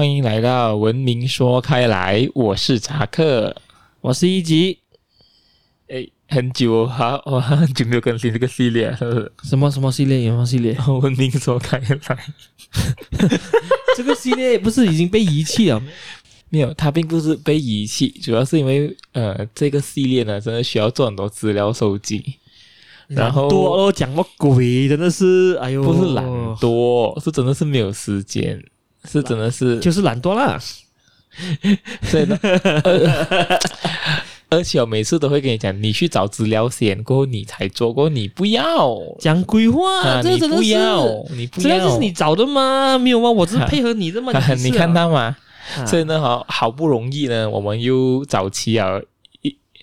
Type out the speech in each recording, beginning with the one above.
欢迎来到文明说开来，我是查克，我是一吉。哎，很久好，我很久没有更新这个系列，什么什么系列？什么系列？文明说开来，这个系列不是已经被遗弃了？没有，它并不是被遗弃，主要是因为呃，这个系列呢，真的需要做很多资料收集。然后多哦，讲个鬼，真的是，哎呦，不是懒惰，是真的是没有时间，是真的是就是懒惰啦。所以呢，而且我每次都会跟你讲，你去找资料先，过后你才做，过后你不要讲规划，啊、这个真的是你不要，你不要，这是你找的吗？没有吗？我只是配合你这么、啊，你看到吗？啊、所以呢，好好不容易呢，我们又找齐了。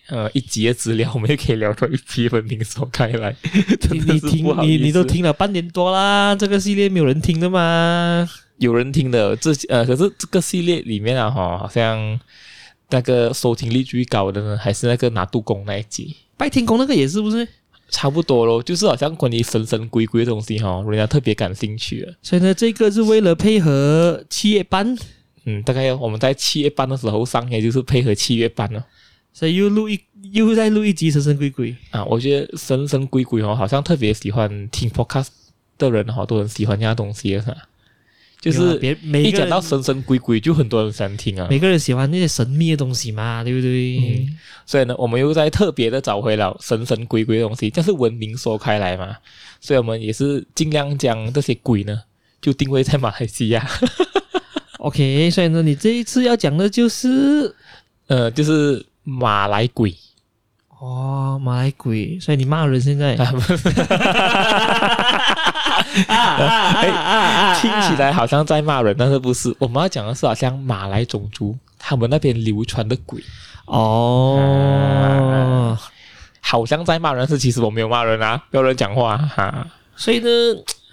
呃，一集的资料，我们也可以聊到一集文明说开来。你你听，你你都听了半年多啦，这个系列没有人听的吗？有人听的，这呃，可是这个系列里面啊，哈，好像那个收听率最高的呢，还是那个拿杜公那一集。拜天公那个也是不是？差不多咯，就是好像关于神神鬼鬼的东西哈，人家特别感兴趣。所以呢，这个是为了配合七月半，嗯，大概我们在七月半的时候上，也就是配合七月半了。所以又录一又再录一集神神鬼鬼啊！我觉得神神鬼鬼哦，好像特别喜欢听 podcast 的人哈，都很喜欢这样东西哈。就是别每一讲到神神鬼鬼，就很多人想听啊。每个人喜欢那些神秘的东西嘛，对不对？嗯、所以呢，我们又在特别的找回了神神鬼鬼的东西，就是文明说开来嘛。所以我们也是尽量将这些鬼呢，就定位在马来西亚。OK，所以呢，你这一次要讲的就是，呃，就是。马来鬼哦，马来鬼，所以你骂人现在，听起来好像在骂人，但是不是？我们要讲的是好像马来种族他们那边流传的鬼哦、啊，好像在骂人，是其实我没有骂人啊，没有人讲话哈、啊。所以呢，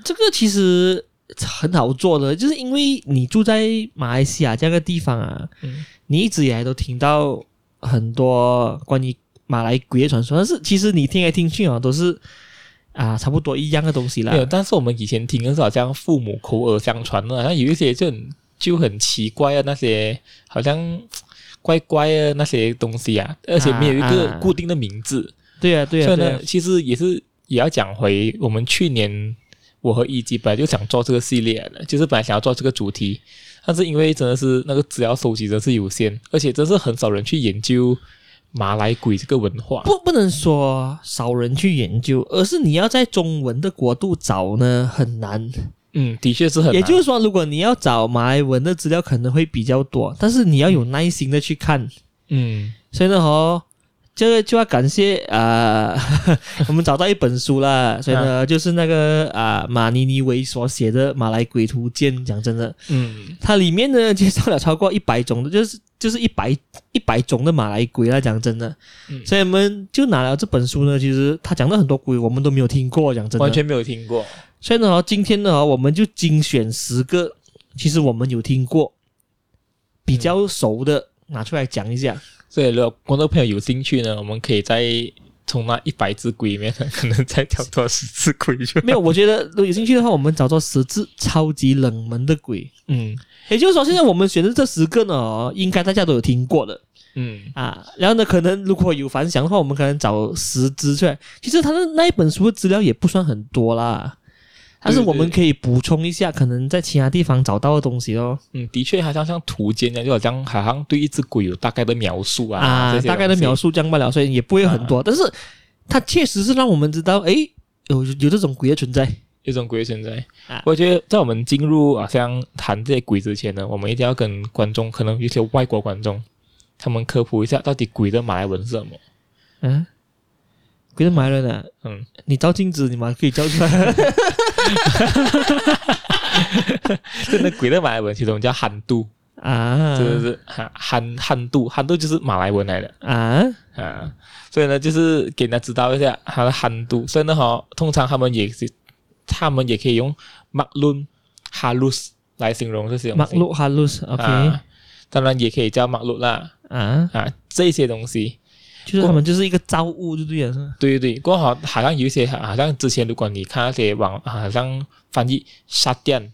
这个其实很好做的，就是因为你住在马来西亚这个地方啊，嗯、你一直以来都听到。很多关于马来鬼的传说，但是其实你听来听去啊，都是啊差不多一样的东西啦。有，但是我们以前听的是好像父母口耳相传的，好像有一些就很就很奇怪啊，那些好像怪怪的那些东西啊，而且没有一个固定的名字。对啊，对啊。所以呢，其实也是也要讲回我们去年我和一基本来就想做这个系列的，就是本来想要做这个主题。但是因为真的是那个资料收集的是有限，而且真是很少人去研究马来鬼这个文化。不，不能说少人去研究，而是你要在中文的国度找呢，很难。嗯，的确是很难。也就是说，如果你要找马来文的资料，可能会比较多，但是你要有耐心的去看。嗯，所以呢，哦。这个就要感谢啊、呃，我们找到一本书啦，所以呢，啊、就是那个啊马尼尼维所写的《马来鬼图鉴》。讲真的，嗯，它里面呢介绍了超过一百种的，就是就是一百一百种的马来鬼啦。讲真的，嗯，所以我们就拿了这本书呢，其实他讲的很多鬼我们都没有听过，讲真的，完全没有听过。所以呢，今天呢，我们就精选十个，其实我们有听过，比较熟的拿出来讲一下。所以，如果观众朋友有兴趣呢，我们可以再从那一百只鬼里面，可能再挑出十只鬼去。没有，我觉得如果有兴趣的话，我们找到十只超级冷门的鬼。嗯，也就是说，现在我们选的这十个呢，应该大家都有听过的。嗯啊，然后呢，可能如果有反响的话，我们可能找十只出来。其实他的那一本书的资料也不算很多啦。但是我们可以补充一下，可能在其他地方找到的东西哦。嗯，的确，好像像图鉴一样，就好像好像对一只鬼有大概的描述啊，啊，大概的描述讲不了，所以也不会很多。啊、但是它确实是让我们知道，诶，有有这种鬼的存在，有这种鬼的存在。啊、我觉得在我们进入好像谈这些鬼之前呢，我们一定要跟观众，可能有些外国观众，他们科普一下到底鬼的马来文是什么。嗯。鬼的马来文啊，嗯，你照镜子，你马上可以照出来。真的，鬼的马来文其实我们叫憨度啊，是不是？憨憨憨度，憨度就是马来文来的啊啊，所以呢，就是给人家知道一下他的憨度。所以呢，哈，通常他们也是，他们也可以用 maklun halus 来形容这些东西。maklun halus，OK，、okay 啊、当然也可以叫 maklun 啦，啊啊，这些东西。就是他们就是一个造物，就对了，是吗？对对对，过好好像有一些，好像之前如果你看那些网，好像翻译沙甸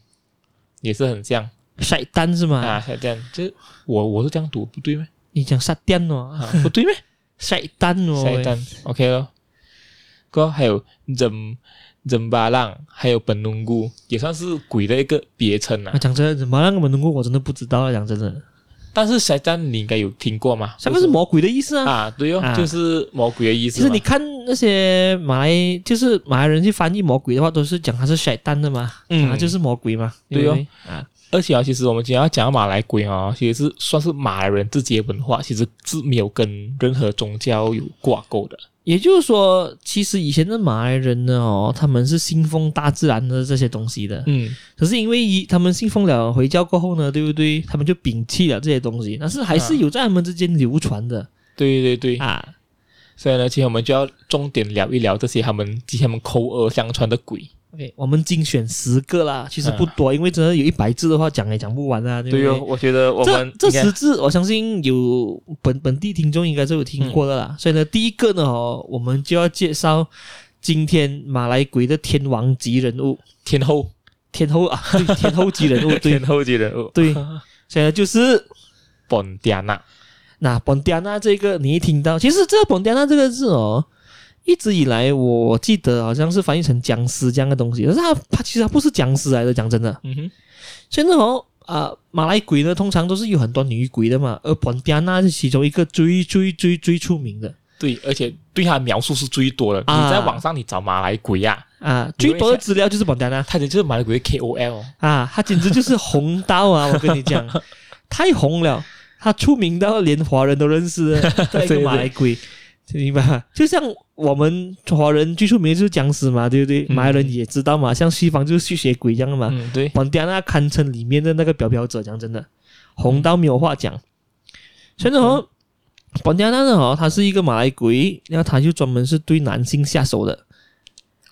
也是很像晒单是吗？啊，晒单，就我我是这样读，不对吗？你讲晒单哦，不对吗？晒单哦，晒单，OK 咯。哥还有人人巴浪，还有本龙姑，也算是鬼的一个别称啊。讲真的，人巴浪跟本龙姑我真的不知道啊，讲真的。但是撒旦你应该有听过吗？什么是魔鬼的意思啊。啊，对哦，啊、就是魔鬼的意思。其实你看那些马来，就是马来人去翻译魔鬼的话，都是讲他是晒单的嘛，嗯，就是魔鬼嘛，对哦。啊。而且啊，其实我们今天要讲马来鬼啊，其实是算是马来人自己的文化，其实是没有跟任何宗教有挂钩的。也就是说，其实以前的马来人呢，哦，他们是信奉大自然的这些东西的。嗯。可是因为一他们信奉了回教过后呢，对不对？他们就摒弃了这些东西，但是还是有在他们之间流传的。对对对。啊。所以呢，今天我们就要重点聊一聊这些他们及他们口耳相传的鬼。OK，我们精选十个啦，其实不多，嗯、因为真的有一百字的话讲也讲不完啊。对不对？对哦，我觉得我们这这十字，我相信有本本地听众应该是有听过的啦。嗯、所以呢，第一个呢，哦，我们就要介绍今天马来鬼的天王级人物，天后，天后啊，对，天后级人物，对，天后级人物，对，现在就是本迪亚纳。那本迪亚纳这个，你一听到，其实这个本迪亚纳这个字哦。一直以来，我记得好像是翻译成僵尸这样的东西，可是它它其实它不是僵尸来的，讲真的。嗯哼。所以那种啊，马来鬼呢，通常都是有很多女鬼的嘛，而本迪安娜是其中一个最最最最出名的。对，而且对它的描述是最多的。啊、你在网上你找马来鬼呀，啊，啊最多的资料就是本迪亚纳，他就是马来鬼的 KOL 啊，他简直就是红到啊！我跟你讲，太红了，他出名到连华人都认识的 一个马来鬼。明白吗？就像我们华人最出名的就是僵尸嘛，对不对？马来人也知道嘛，像西方就是吸血鬼一样的嘛。嗯，对。本迪亚纳堪称里面的那个表表者，讲真的，红到没有话讲。所以呢，本迪亚纳呢，哦，他是一个马来鬼，然后他就专门是对男性下手的。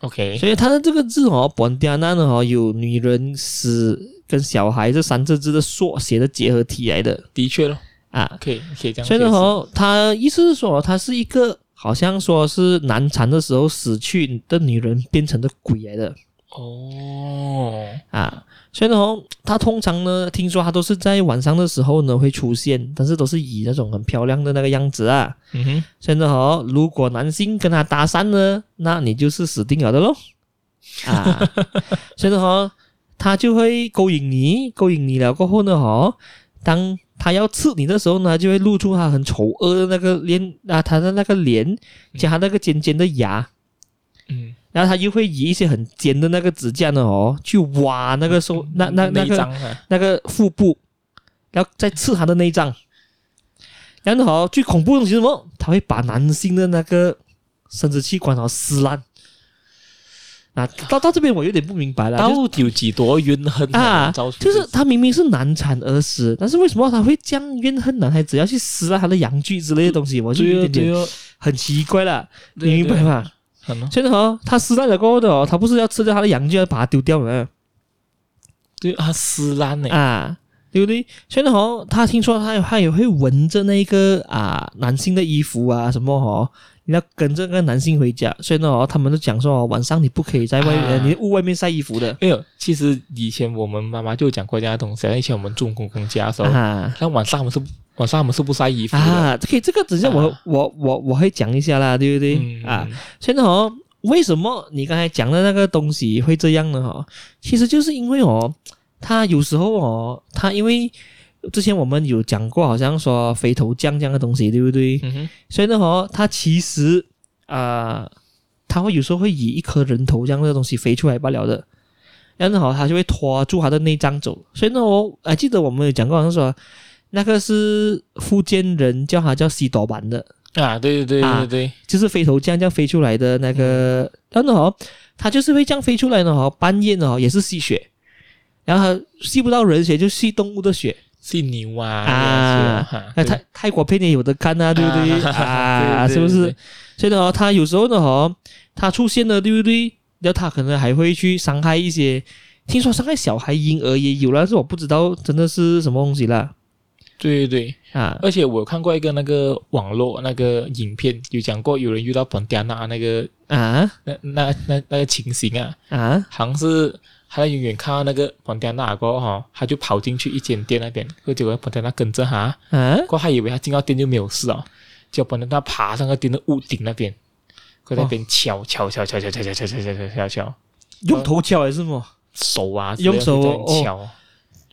OK，所以他的这个字哦，本迪亚纳呢，哦，有女人、死跟小孩这三个字的缩写的结合体来的。的确咯。啊，可以可以这样。所以呢，他意思是说，他是一个好像说是难产的时候死去的女人变成的鬼来的。哦，啊，所以呢，他通常呢，听说他都是在晚上的时候呢会出现，但是都是以那种很漂亮的那个样子啊。嗯哼。所以呢，如果男性跟他搭讪呢，那你就是死定了的喽。啊，所以呢，他就会勾引你，勾引你了过后呢，哈，当。他要刺你的时候呢，就会露出他很丑恶的那个脸啊，他的那个脸加他那个尖尖的牙，嗯，然后他又会以一些很尖的那个指甲呢，哦，去挖那个手，那那那个那个腹部，然后再刺他的内脏。然后好，最恐怖的东西是什么？他会把男性的那个生殖器官哦撕烂。啊，到到这边我有点不明白了，到底有几多怨恨啊？就是他明明是难产而死，但是为什么他会这样怨恨男孩子要去撕烂他的阳具之类的东西？我就有点点很奇怪了，你明白吗？现在哈，他撕烂了过后的哦，他不是要吃掉他的阳具，要把它丢掉了？对啊，撕烂了啊，对不对？现在哈，他听说他他也会闻着那个啊男性的衣服啊什么哈。你要跟这个男性回家，所以呢，哦，他们都讲说哦，晚上你不可以在外面，啊、你屋外面晒衣服的。没有，其实以前我们妈妈就讲过这样的东西。以前我们住公公家的时候，啊、像晚上我们是晚上我们是不晒衣服的。啊，可以，这个等下我、啊、我我我会讲一下啦，对不对？嗯、啊，现在哦，为什么你刚才讲的那个东西会这样呢？哈，其实就是因为哦，他有时候哦，他因为。之前我们有讲过，好像说飞头降这样的东西，对不对？嗯。所以呢，哦，它其实啊、呃，它会有时候会以一颗人头这样的东西飞出来罢了的。然后呢，它就会拖住它的内脏走。所以呢，我还记得我们有讲过，好像说那个是福建人叫它叫西多板的啊，对对对对对，啊、就是飞头降这样飞出来的那个。嗯、然后呢，哦，它就是会这样飞出来的哦，半夜呢也是吸血，然后它吸不到人血，就吸动物的血。是牛啊！啊，那泰泰国片也有的看啊，对不对？啊，是不是？所以呢，他有时候呢，哈，他出现了，对不对？然后他可能还会去伤害一些，听说伤害小孩、婴儿也有，但是我不知道真的是什么东西啦。对对对，啊！而且我看过一个那个网络那个影片，有讲过有人遇到本迪亚纳那个啊，那那那那个情形啊，啊，好像是。他在远远看到那个本迪娜过后哈，他就跑进去一间店那边，结果本迪娜跟着他，嗯，过后他以为他进到店就没有事哦，结果本迪娜爬上个店的屋顶那边，在那边敲敲敲敲敲敲敲敲敲敲敲敲，用头敲还是什么？手啊，用手敲。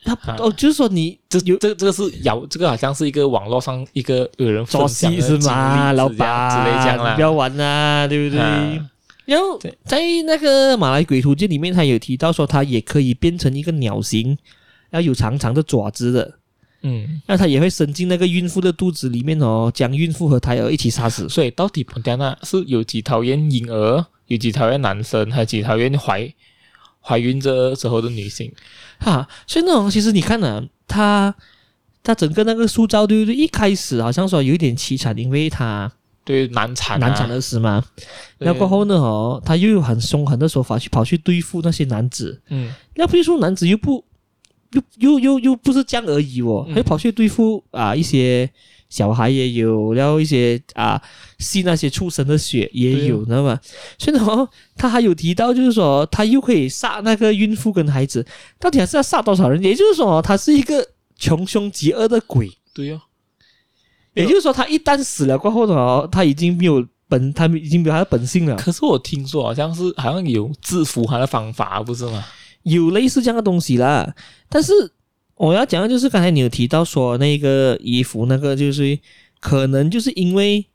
他哦，就是说你这有这这个是谣，这个好像是一个网络上一个有人分享的是吗？老板之类这样啦，不要玩啊，对不对？然后在那个马来鬼图鉴里面，他有提到说，它也可以变成一个鸟形，要有长长的爪子的。嗯，那它也会伸进那个孕妇的肚子里面哦，将孕妇和胎儿一起杀死。所以到底彭加纳是有几讨厌婴儿，有几讨厌男生，还有几讨厌怀怀孕这时候的女性？哈，所以那种其实你看呢、啊，他他整个那个塑造对不对？一开始好像说有一点凄惨，因为他。对难产、啊、难产的死嘛，然后过后呢，哦，他又有很凶狠的手法去跑去对付那些男子，嗯，那对付男子又不又又又又不是这样而已哦，还跑去对付啊一些小孩也有，然后一些啊吸那些畜生的血也有，知道吗？所以呢，他还有提到就是说，他又可以杀那个孕妇跟孩子，到底还是要杀多少人？也就是说，他是一个穷凶极恶的鬼，对呀、哦。也就是说，他一旦死了过后呢，他已经没有本，他已经没有他的本性了。可是我听说好像是好像有制服他的方法，不是吗？有类似这样的东西啦。但是我要讲的就是刚才你有提到说那个衣服，那个就是可能就是因为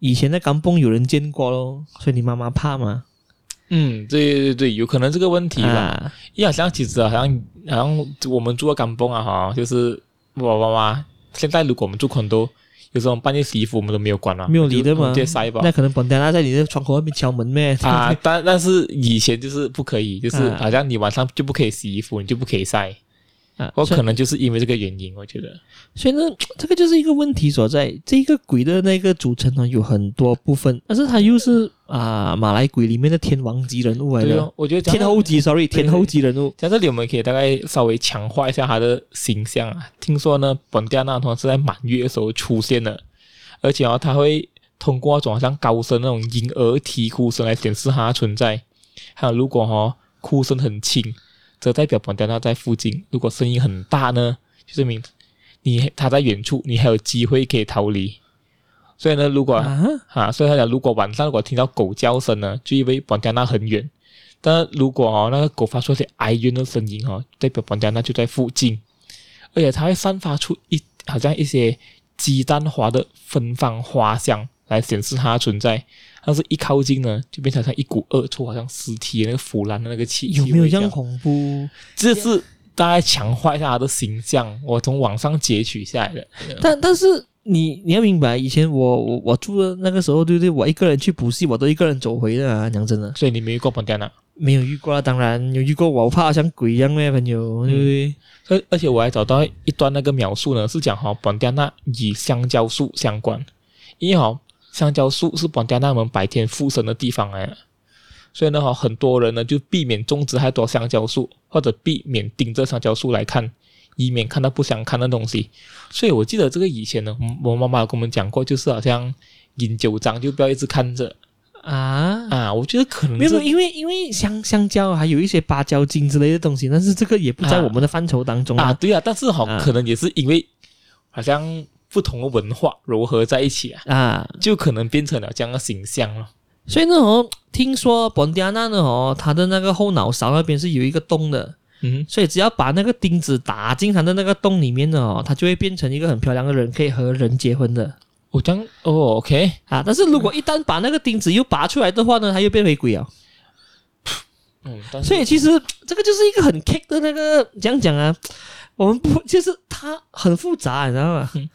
以前在钢蹦有人见过咯，所以你妈妈怕吗？嗯，对对对，有可能这个问题吧。啊、因为好像其实好像好像我们住在甘榜啊，哈，就是我妈妈现在如果我们住很多。有时候半夜洗衣服，我们都没有关啊，没有理的嘛。那可能本来他在你的窗口外面敲门咩？啊，但但是以前就是不可以，就是好像你晚上就不可以洗衣服，你就不可以晒。啊，我可能就是因为这个原因，我觉得。所以呢，这个就是一个问题所在。这个鬼的那个组成呢，有很多部分，但是它又是啊马来鬼里面的天王级人物来的。对哦，我觉得天后级，sorry，天后级人物。在这里，我们可以大概稍微强化一下他的形象啊。听说呢，本迪娜同是在满月的时候出现的，而且啊，他会通过那种好像高声那种婴儿啼哭声来显示他的存在。还有，如果哈、哦、哭声很轻。这代表本迪娜在附近，如果声音很大呢，就证明你他在远处，你还有机会可以逃离。所以呢，如果啊，啊，所以他讲，如果晚上如果听到狗叫声呢，就以为本迪娜很远。但如果哦，那个狗发出些哀怨的声音哦，代表本迪娜就在附近，而且它会散发出一好像一些鸡蛋花的芬芳花香来显示它的存在。但是一靠近呢，就变成像一股恶臭，好像尸体那个腐烂的那个气息。有没有这样恐怖？这是大概强化一下他的形象，我从网上截取下来的。但但是你你要明白，以前我我我住的那个时候，对不对？我一个人去补习，我都一个人走回的啊，讲真的。所以你没遇过本迪娜？没有遇过啊，当然有遇过。我怕像鬼一样的朋友，对不对？而、嗯、而且我还找到一段那个描述呢，是讲哈本迪娜与香蕉树相关，因为哈。香蕉树是本迪娜们白天附身的地方哎，所以呢，哈，很多人呢就避免种植太多香蕉树，或者避免盯着香蕉树来看，以免看到不想看的东西。所以我记得这个以前呢，我妈妈有跟我们讲过，就是好像饮酒章就不要一直看着啊啊！我觉得可能没有，因为因为香香蕉还有一些芭蕉精之类的东西，但是这个也不在我们的范畴当中啊。啊对啊，但是好，啊、可能也是因为好像。不同的文化融合在一起啊，啊，就可能变成了这样的形象了。所以呢，哦，听说本迪娜呢，哦，他的那个后脑勺那边是有一个洞的，嗯，所以只要把那个钉子打进他的那个洞里面呢，哦，他就会变成一个很漂亮的人，可以和人结婚的。我讲哦，OK 啊，但是如果一旦把那个钉子又拔出来的话呢，他又变回鬼啊。嗯，所以其实这个就是一个很 kick 的那个，这样讲啊，我们不就是它很复杂，你知道吗？嗯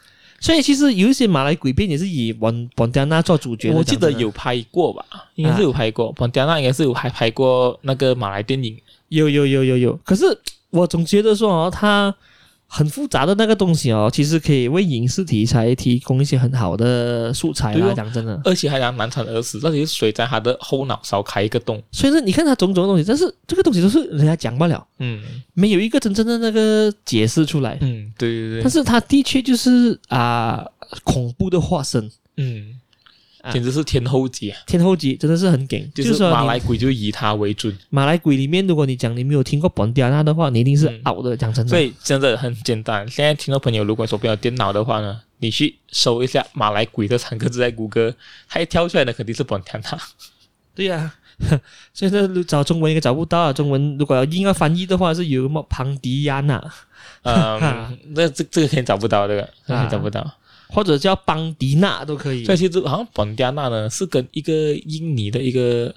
所以其实有一些马来鬼片也是以王王迪娜做主角，我记得有拍过吧？应该是有拍过，王迪娜应该是有还拍过那个马来电影，有有有有有。可是我总觉得说哦，他。很复杂的那个东西哦，其实可以为影视题材提供一些很好的素材啦。讲、哦、真的，而且还让难产而死，到底是谁在他的后脑勺开一个洞？所以说，你看他种种的东西，但是这个东西都是人家讲不了，嗯，没有一个真正的那个解释出来。嗯，对对对。但是他的确就是啊、呃，恐怖的化身。嗯，简直是天后级啊！天后级真的是很顶，就是马来鬼就以他为准。马来鬼里面，如果你讲你没有听过本迪亚纳的话，你一定是 out 的。讲、嗯、真的，所以真的很简单。现在听到朋友如果手边有电脑的话呢，你去搜一下“马来鬼”这三个字在谷歌，它一跳出来的肯定是本迪亚纳。对呀、啊，现在找中文应该找不到啊。中文如果要硬要翻译的话，是有什么庞迪亚纳？嗯，那 这这个肯定找不到，这个肯定找不到。啊或者叫邦迪纳都可以。所以其实好像邦迪纳呢，是跟一个印尼的一个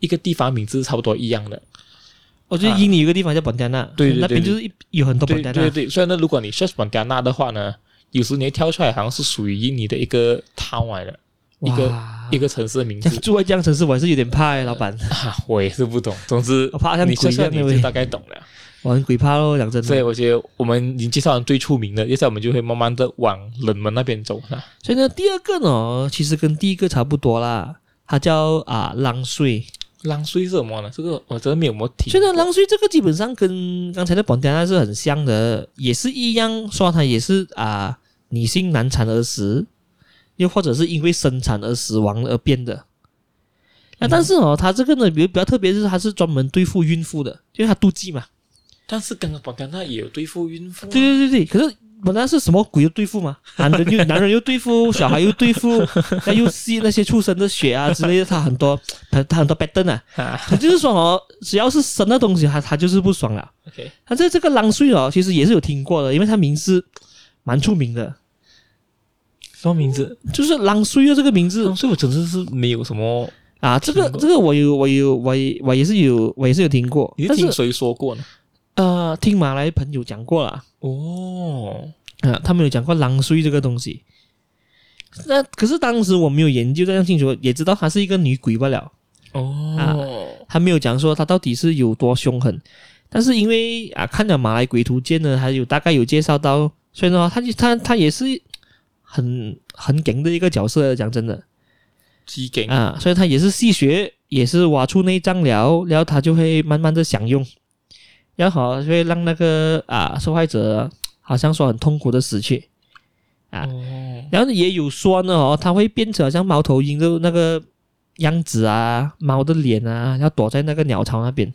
一个地方名字差不多一样的。我觉得印尼有个地方叫邦迪纳，对，那边就是有很多邦迪纳。对对，所以呢，如果你 search 邦迪纳的话呢，有时你会跳出来好像是属于印尼的一个 town 来的，一个一个城市的名字。住在这样城市，我还是有点怕，老板。我也是不懂，总之我怕像你说说，你就大概懂了。我很鬼怕咯，讲真的。所以我觉得我们已经介绍完最出名的，接下来我们就会慢慢的往冷门那边走了。所以呢，第二个呢，其实跟第一个差不多啦，它叫啊浪水。浪水是什么呢？这个我真的没有没有听。所以呢，浪水这个基本上跟刚才的本迪亚纳是很像的，也是一样，说它也是啊女性难产而死，又或者是因为生产而死亡而变的。那、嗯、但是哦，它这个呢，比比较特别是它是专门对付孕妇的，因为它妒忌嘛。但是刚刚本迪亚纳也有对付孕妇，对对对对，可是本来是什么鬼又对付嘛？男人又男人又对付，小孩又对付，他又吸那些畜生的血啊之类的，他很多他他很多 pattern 啊，他就是说哦，只要是生的东西，他他就是不爽了。OK，他在这个浪水哦，其实也是有听过的，因为他名字蛮出名的。什么名字？就是浪水的这个名字，浪水我真的是没有什么啊，这个这个我有我有我也我也是有我也是有听过，你是听谁说过呢？呃，听马来朋友讲过了哦，啊，他们有讲过浪水这个东西。那可是当时我没有研究这样清楚，也知道她是一个女鬼罢了。哦，啊，他没有讲说她到底是有多凶狠。但是因为啊，看了马来鬼图鉴呢，还有大概有介绍到，所以呢，他就他他也是很很劲的一个角色。讲真的，机警啊，所以他也是吸血，也是挖出内脏了，然后他就会慢慢的享用。然后会让那个啊受害者好像说很痛苦的死去啊，哦、然后也有说呢哦，他会变成好像猫头鹰的那个样子啊，猫的脸啊，要躲在那个鸟巢那边。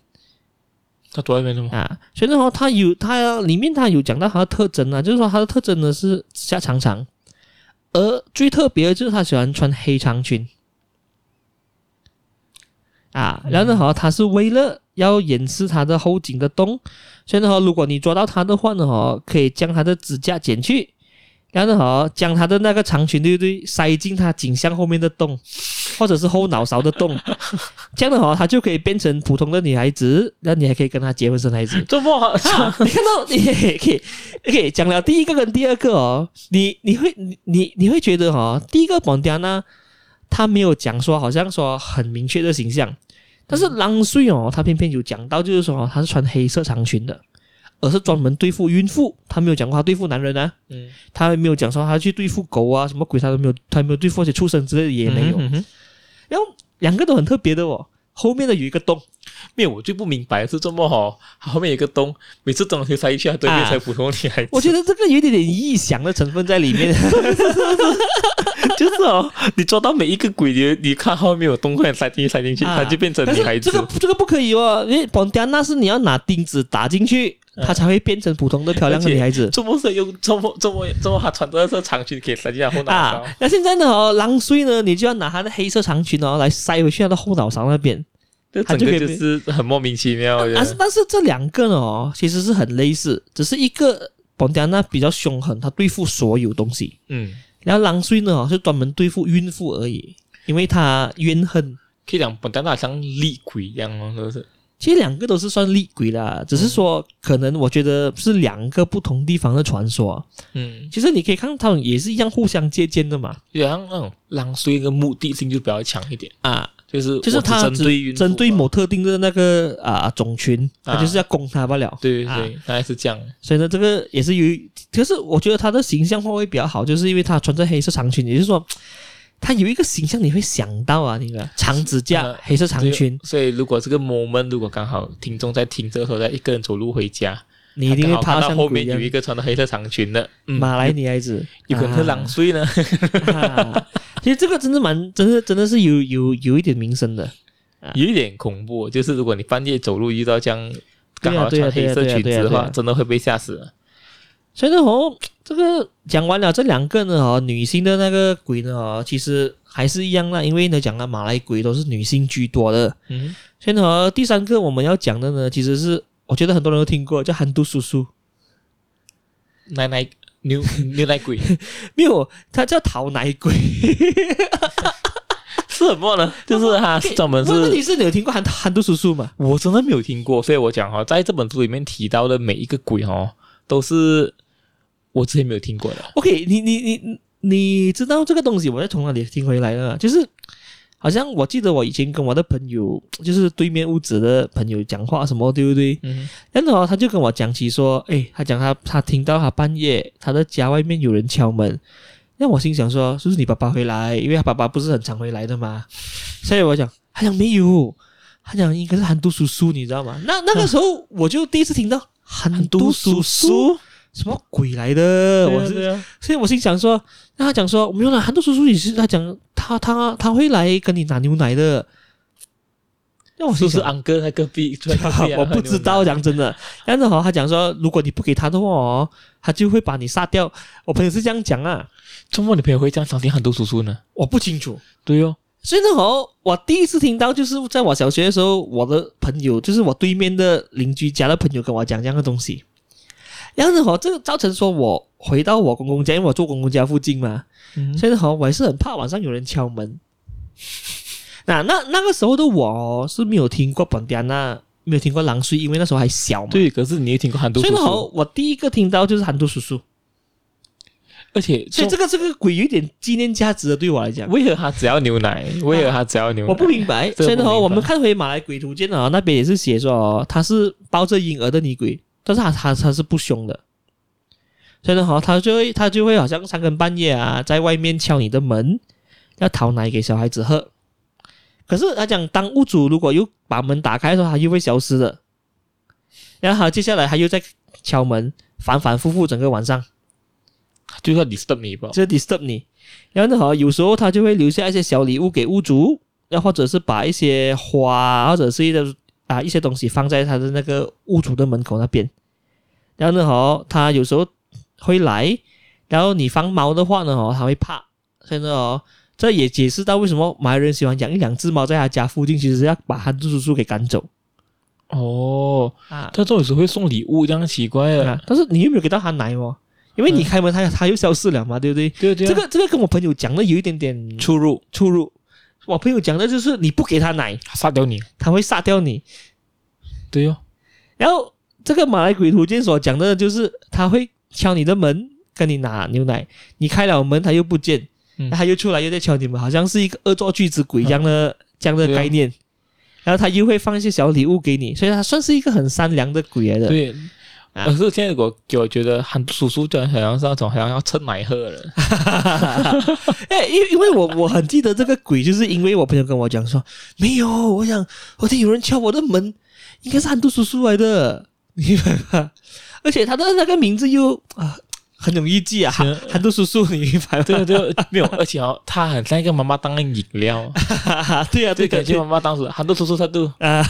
他躲在那边吗？啊，所以呢，他有他里面他有讲到他的特征啊，就是说他的特征呢是指甲长长，而最特别的就是他喜欢穿黑长裙。啊，然后呢，哈，他是为了要掩饰他的后颈的洞，所以呢，如果你抓到他的话呢，哈，可以将他的指甲剪去，然后呢，哈，将他的那个长裙，对不对，塞进他颈项后面的洞，或者是后脑勺的洞，这样的话，他就可以变成普通的女孩子，那你还可以跟他结婚生孩子。这么好，你看到你可以，OK，讲了第一个跟第二个哦，你你会你你你会觉得哈，第一个绑架呢，他没有讲说，好像说很明确的形象。但是郎睡哦，他偏偏有讲到，就是说他是穿黑色长裙的，而是专门对付孕妇。他没有讲过他对付男人啊，嗯，他没有讲说他去对付狗啊，什么鬼他都没有，他没有对付那些畜生之类的也没有。嗯、哼哼然后两个都很特别的哦，后面的有一个洞，没有我最不明白是这么好，后面有一个洞，每次东西塞一下，对面才普通女孩子。我觉得这个有点点臆想的成分在里面。就是哦，你抓到每一个鬼，你你看后面有洞，快塞进去，塞进去，它就变成女孩子。这个这个不可以哦，因为绑架那是你要拿钉子打进去，它才会变成普通的漂亮的女孩子。这么是用这么这么这么她穿着这长裙可以塞进后脑勺。啊，那现在呢哦，狼水呢，你就要拿她的黑色长裙哦来塞回去她的后脑勺那边，它就可以就是很莫名其妙。但是但是这两个呢哦，其实是很类似，只是一个绑架那比较凶狠，他对付所有东西。嗯。然后狼水呢，是专门对付孕妇而已，因为他怨恨。可以讲本来那像厉鬼一样哦，是不是？其实两个都是算厉鬼啦，只是说可能我觉得是两个不同地方的传说。嗯，其实你可以看他们也是一样互相借鉴的嘛。然后那种浪水的目的性就比较强一点啊，就是就是他针对针对某特定的那个啊种群，他就是要攻他不了。对对对，大概是这样。所以呢，这个也是有，可是我觉得他的形象化会比较好，就是因为他穿着黑色长裙，也就是说。他有一个形象，你会想到啊，那个长指甲、呃、黑色长裙。所以，如果这个 moment 如果刚好听众在听这个时候，在一个人走路回家，你一定会趴上后面有一个穿的黑色长裙的、嗯、马来女孩子，有可能是狼睡呢。其实这个真的蛮，真的真的是有有有一点名声的，有一点恐怖。就是如果你半夜走路遇到这样刚好穿黑色裙子的话，真的会被吓死。所以呢，哦，这个讲完了这两个呢，哦，女性的那个鬼呢，哦，其实还是一样啦，因为呢，讲了马来鬼都是女性居多的。嗯，所以呢，第三个我们要讲的呢，其实是我觉得很多人都听过，叫憨嘟叔叔。奶奶牛牛奶鬼 没有，他叫讨奶鬼，是 什么呢？就是他 专门是。问题是，你有听过憨憨嘟叔叔吗？我真的没有听过，所以我讲哈，在这本书里面提到的每一个鬼哈，都是我之前没有听过的。OK，你你你你知道这个东西，我在从哪里听回来的？就是。好像我记得我以前跟我的朋友，就是对面屋子的朋友讲话什么，对不对？嗯。然后他就跟我讲起说，诶，他讲他他听到他半夜他的家外面有人敲门，那我心想说，是不是你爸爸回来？因为他爸爸不是很常回来的嘛。所以我讲，他讲没有，他讲应该是韩都叔叔，你知道吗？那那个时候我就第一次听到韩都叔叔。什么鬼来的？我是，所以我心想说，那他讲说，没有啦，憨嘟叔叔也是他讲，他他他会来跟你拿牛奶的。那我是不是安哥在隔壁？我不知道，讲真的。但是哈，他讲说，如果你不给他的话哦，他就会把你杀掉。我朋友是这样讲啊。周末你朋友会这样相信憨嘟叔叔呢？我不清楚。对哦。所以呢，哈，我第一次听到就是在我小学的时候，我的朋友就是我对面的邻居家的朋友跟我讲这样的东西。然后呢，哈，这个造成说我回到我公公家，因为我住公公家附近嘛，嗯、所以呢，哈，我还是很怕晚上有人敲门。那那那个时候的我是没有听过本地那没有听过狼叔，因为那时候还小嘛。对，可是你也听过憨嘟叔叔。所以呢，我第一个听到就是憨嘟叔叔，而且所以这个这个鬼有点纪念价值的，对我来讲。为何他只要牛奶？为何他只要牛奶？我不明白。所以呢，我们看回马来鬼图鉴啊，那边也是写说，他是抱着婴儿的女鬼。但是他他他是不凶的，所以呢，好，他就会他就会好像三更半夜啊，在外面敲你的门，要讨奶给小孩子喝。可是他讲，当屋主如果又把门打开的时候，他又会消失的。然后接下来他又在敲门，反反复复整个晚上，就要 disturb 你吧，就 disturb 你。然后呢，好，有时候他就会留下一些小礼物给屋主，又或者是把一些花，或者是一个。啊，一些东西放在他的那个屋主的门口那边，然后呢，哦，他有时候会来，然后你放猫的话呢，哦，他会怕，所以呢，哦，这也解释到为什么马来人喜欢养一两只猫在他家附近，其实是要把他的叔叔给赶走。哦，啊，他这有时候会送礼物，这样奇怪啊，但是你有没有给到他奶哦？因为你开门他，他、嗯、他又消失了嘛，对不对？对对、啊。这个这个跟我朋友讲的有一点点出入，出入。我朋友讲的就是你不给他奶，杀掉你，他会杀掉你。对哦，然后这个马来鬼图鉴所讲的就是他会敲你的门，跟你拿牛奶，你开了门他又不见，嗯、他又出来又在敲你们，好像是一个恶作剧之鬼一样的、嗯、这样的概念。哦、然后他又会放一些小礼物给你，所以他算是一个很善良的鬼来的。对。可是现在我我觉得憨叔叔就好像是那种好像要蹭奶喝的人，哎，因因为我我很记得这个鬼，就是因为我朋友跟我讲说，没有，我想我听有人敲我的门，应该是憨嘟叔叔来的，明白吗？而且他的那个名字又啊。很容易记啊，憨憨嘟叔叔，你明白吗？对对，没有，而且哦，他很像一个妈妈当的饮料，对啊，对，感觉妈妈当时憨嘟叔叔他都。啊，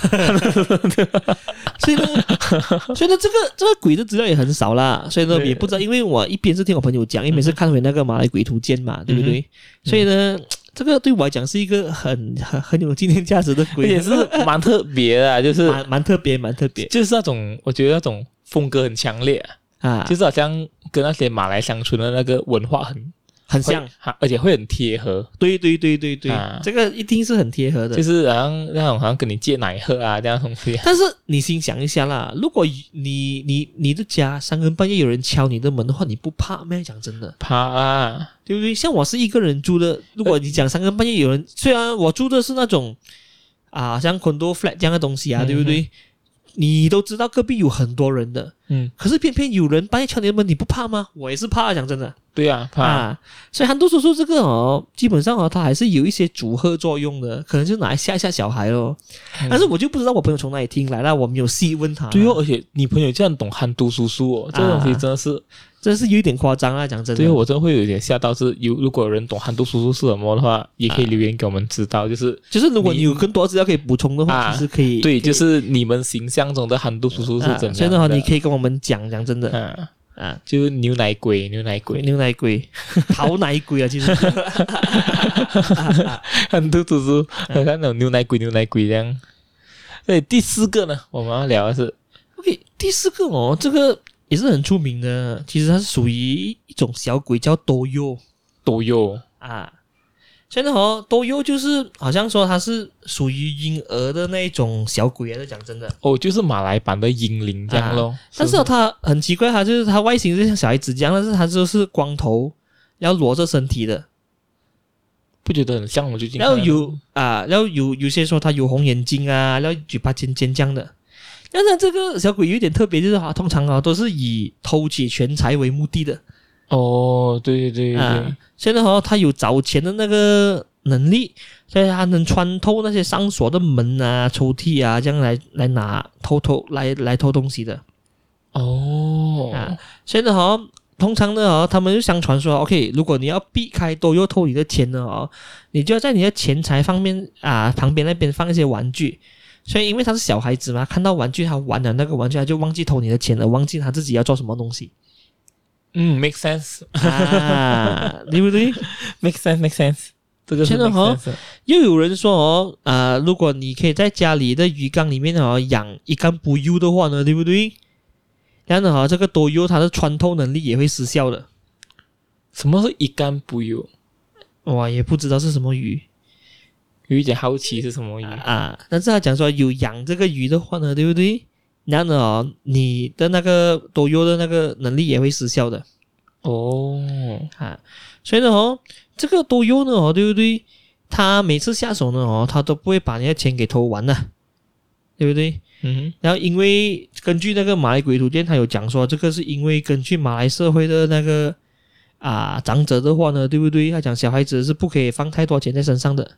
所以呢，所以呢，这个这个鬼的资料也很少啦，所以呢，也不知道，因为我一边是听我朋友讲，一边是看回那个马来鬼图鉴嘛，对不对？所以呢，这个对我来讲是一个很很很有纪念价值的鬼，也是 蛮特别的，就是蛮蛮特别，蛮特别，就是那种我觉得那种风格很强烈。啊，就是好像跟那些马来乡村的那个文化很很像，而且会很贴合。对对对对对，啊、这个一定是很贴合的。就是好像那种好像跟你借奶喝啊这样东西。但是你心想一下啦，如果你你你的家三更半夜有人敲你的门的话，你不怕吗？讲真的，怕啊，对不对？像我是一个人住的，如果你讲三更半夜有人，虽然我住的是那种啊像 condo flat 这样的东西啊，嗯、对不对？你都知道隔壁有很多人的，嗯，可是偏偏有人半夜敲你的门，你不怕吗？我也是怕，讲真的。对啊，怕啊。所以韩都叔叔这个哦，基本上哦，他还是有一些阻吓作用的，可能就拿来吓一吓小孩哦。嗯、但是我就不知道我朋友从哪里听来，那我没有细问他。对哦，而且你朋友这样懂韩都叔叔哦，这个东西真的是。真是有点夸张啊！讲真的，对我真的会有点吓到。是有如果有人懂韩都叔叔是什么的话，也可以留言给我们知道。就是就是，如果你有更多资料可以补充的话，啊、其实可以。对，就是你们形象中的韩都叔叔是怎样的？所以的话，你可以跟我们讲讲真的。啊啊，就是牛奶鬼，牛奶鬼，牛奶鬼，讨奶鬼啊！其实 韩都叔叔，看那种牛奶鬼，牛奶鬼这样。对，第四个呢，我们要聊的是，OK，第四个哦，这个。也是很出名的，其实它是属于一种小鬼，叫多优，多优啊。现在哦，多优就是好像说它是属于婴儿的那一种小鬼啊。讲真的，哦，就是马来版的婴灵这样咯。啊、但是它很奇怪，它就是它外形就像小孩子这样，但是它就是光头，要裸着身体的，不觉得很像我最近？然后有啊，然后有有些说它有红眼睛啊，然后嘴巴尖尖这样的。但是这个小鬼有点特别，就是哈，通常啊都是以偷窃钱财为目的的。哦，对对对，啊，现在哈他有找钱的那个能力，所以他能穿透那些上锁的门啊、抽屉啊，这样来来拿偷偷来来偷东西的。哦，啊，现在哈通常呢哈，他们就相传说，OK，如果你要避开多优偷你的钱呢哦，你就要在你的钱财方面啊旁边那边放一些玩具。所以，因为他是小孩子嘛，看到玩具他玩了那个玩具，他就忘记偷你的钱了，忘记他自己要做什么东西。嗯，make sense 啊，对不对？make sense，make sense。这个现在哈，又有人说哦，啊、呃，如果你可以在家里的鱼缸里面哦养一缸不优的话呢，对不对？然后哈，这个多优它的穿透能力也会失效的。什么是一缸不优？哇，也不知道是什么鱼。有一点好奇是什么鱼啊？但是他讲说有养这个鱼的话呢，对不对？然后呢，你的那个多优的那个能力也会失效的哦啊。所以呢，哦，这个多优呢，哦，对不对？他每次下手呢，哦，他都不会把那些钱给偷完的，对不对？嗯哼。然后因为根据那个马来鬼图鉴，他有讲说，这个是因为根据马来社会的那个啊长者的话呢，对不对？他讲小孩子是不可以放太多钱在身上的。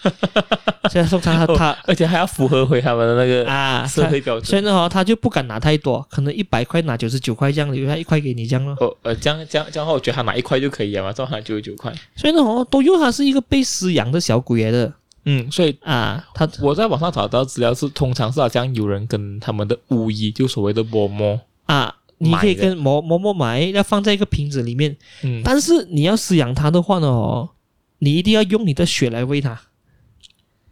哈哈哈哈哈！现在送餐他他，而且还要符合回他们的那个啊 社会标准。所以呢，哈，他就不敢拿太多，可能一百块拿九十九块这样，留下一块给你这样咯。哦，呃，这样这样这样的话，我觉得他拿一块就可以了嘛，正好九十九块。所以呢，哈，多优他是一个被饲养的小鬼来的。嗯，所以啊，他我在网上找到资料是，通常是好像有人跟他们的巫医，就所谓的嬷嬷啊，你可以跟嬷嬷嬷买，要放在一个瓶子里面。嗯，但是你要饲养它的话呢，哦，你一定要用你的血来喂它。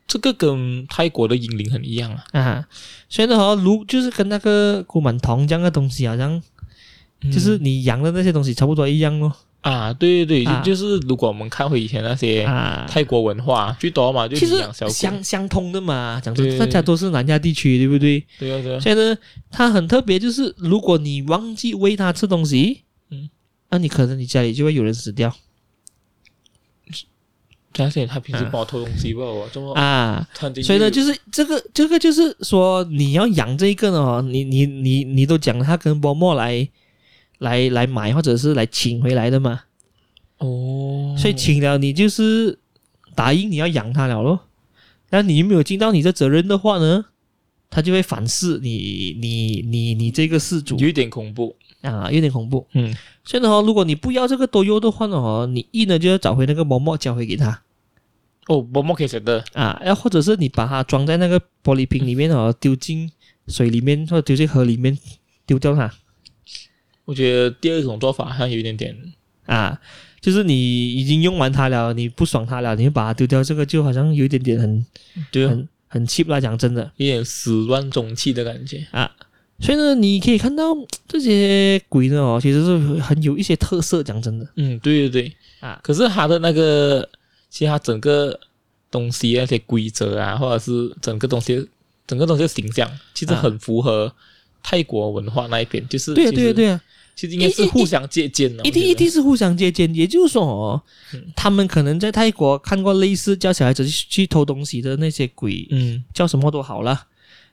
这个跟泰国的婴灵很一样啊，啊，所以呢，哈，如就是跟那个古满童这样的东西，好像就是你养的那些东西差不多一样咯。啊，对对对，啊、就是如果我们看回以前那些泰国文化，啊、最多嘛就是养小鬼，相相通的嘛，讲说大家都是南亚地区，对不对？对啊对啊。所以呢，它很特别，就是如果你忘记喂它吃东西，嗯，那你可能你家里就会有人死掉。而且他平时帮我偷东西吧，我这么啊，所以呢，就是这个这个就是说你要养这一个呢，你你你你都讲他跟波莫来来来买或者是来请回来的嘛，哦，所以请了你就是答应你要养他了咯，那你没有尽到你的责任的话呢，他就会反噬你你你你这个事主，有点恐怖。啊，有点恐怖，嗯，所以呢，如果你不要这个多优的话呢，你一呢就要找回那个伯莫交回给他。哦，薄膜可以舍得啊，要或者是你把它装在那个玻璃瓶里面哦，丢进水里面或者丢进河里面丢掉它。我觉得第二种做法好像有一点点啊，就是你已经用完它了，你不爽它了，你就把它丢掉，这个就好像有一点点很对，很很 cheap 啦，讲真的，有点始乱终弃的感觉啊。所以呢，你可以看到 这些鬼呢哦，其实是很有一些特色，讲真的。嗯，对对对啊，可是它的那个。其实它整个东西那些规则啊，或者是整个东西整个东西的形象，其实很符合泰国文化那一边。就是对啊对啊对啊，其实应该是互相借鉴的。一定一定是互相借鉴。也就是说哦，他们可能在泰国看过类似叫小孩子去偷东西的那些鬼，嗯，叫什么都好了，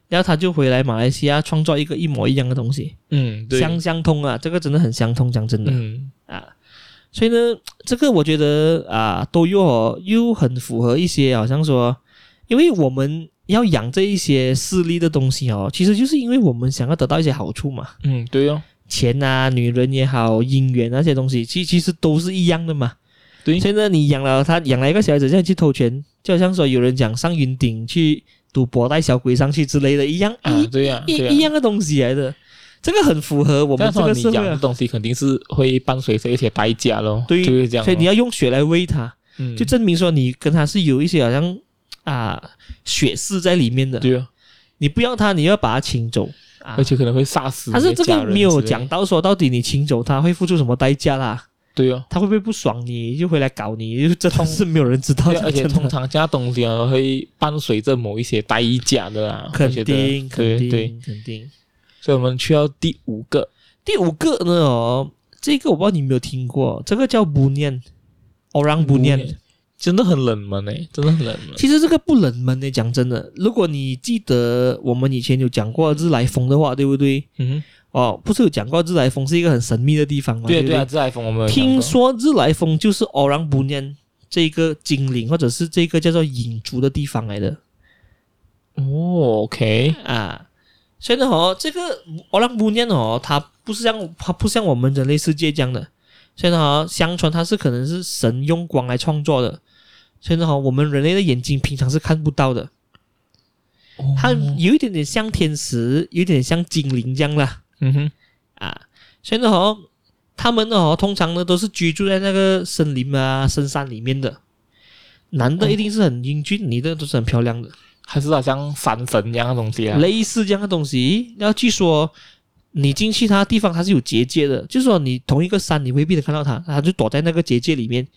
然后他就回来马来西亚创造一个一模一样的东西。嗯，对，相相通啊，这个真的很相通，讲真的，嗯啊。所以呢，这个我觉得啊，都又又很符合一些，好像说，因为我们要养这一些势力的东西哦，其实就是因为我们想要得到一些好处嘛。嗯，对哦。钱啊、女人也好、姻缘那些东西，其其实都是一样的嘛。对，现在你养了他，养了一个小孩子，现在去偷钱，就好像说有人讲上云顶去赌博带小鬼上去之类的一样，啊，对呀、啊，一一样的东西来的，这个很符合我们这个社会、啊。养的东西肯定是会伴随着一些代价咯，对，就是这样。所以你要用血来喂它，嗯，就证明说你跟它是有一些好像啊血丝在里面的。对啊，你不要它，你要把它请走，而且可能会杀死。但是这个没有讲到说到底你请走它会付出什么代价啦。对哦，他会不会不爽你，就回来搞你？就这通是没有人知道 的。而且通常这样东西啊，会伴随着某一些代价的啦。肯定，肯定，对，肯定。所以我们去到第五个，第五个呢？哦，这个我不知道你有没有听过，这个叫 Bunian，Orang Bunian，真的很冷门诶，真的很冷门。其实这个不冷门诶，讲真的，如果你记得我们以前有讲过日来风的话，对不对？嗯哼。哦，不是有讲过日来风是一个很神秘的地方吗？对对啊，日来风我们有听说日来风就是 Orang Bunian 这个精灵或者是这个叫做影族的地方来的。哦，OK 啊，所以呢，哦，这个 Orang Bunian 哦，它不是像它不像我们人类世界这样的，所以呢，哦，相传它是可能是神用光来创作的，所以呢，哦，我们人类的眼睛平常是看不到的。哦，它有一点点像天使，有一点像精灵这样啦。嗯哼，啊，所以呢，哦，他们呢，哦，通常呢都是居住在那个森林啊、深山里面的。男的一定是很英俊，女的都是很漂亮的，还是好像山神一样的东西啊？类似这样的东西。然后据说你进去它地方，它是有结界的，就是说你同一个山，你未必能看到它，它就躲在那个结界里面。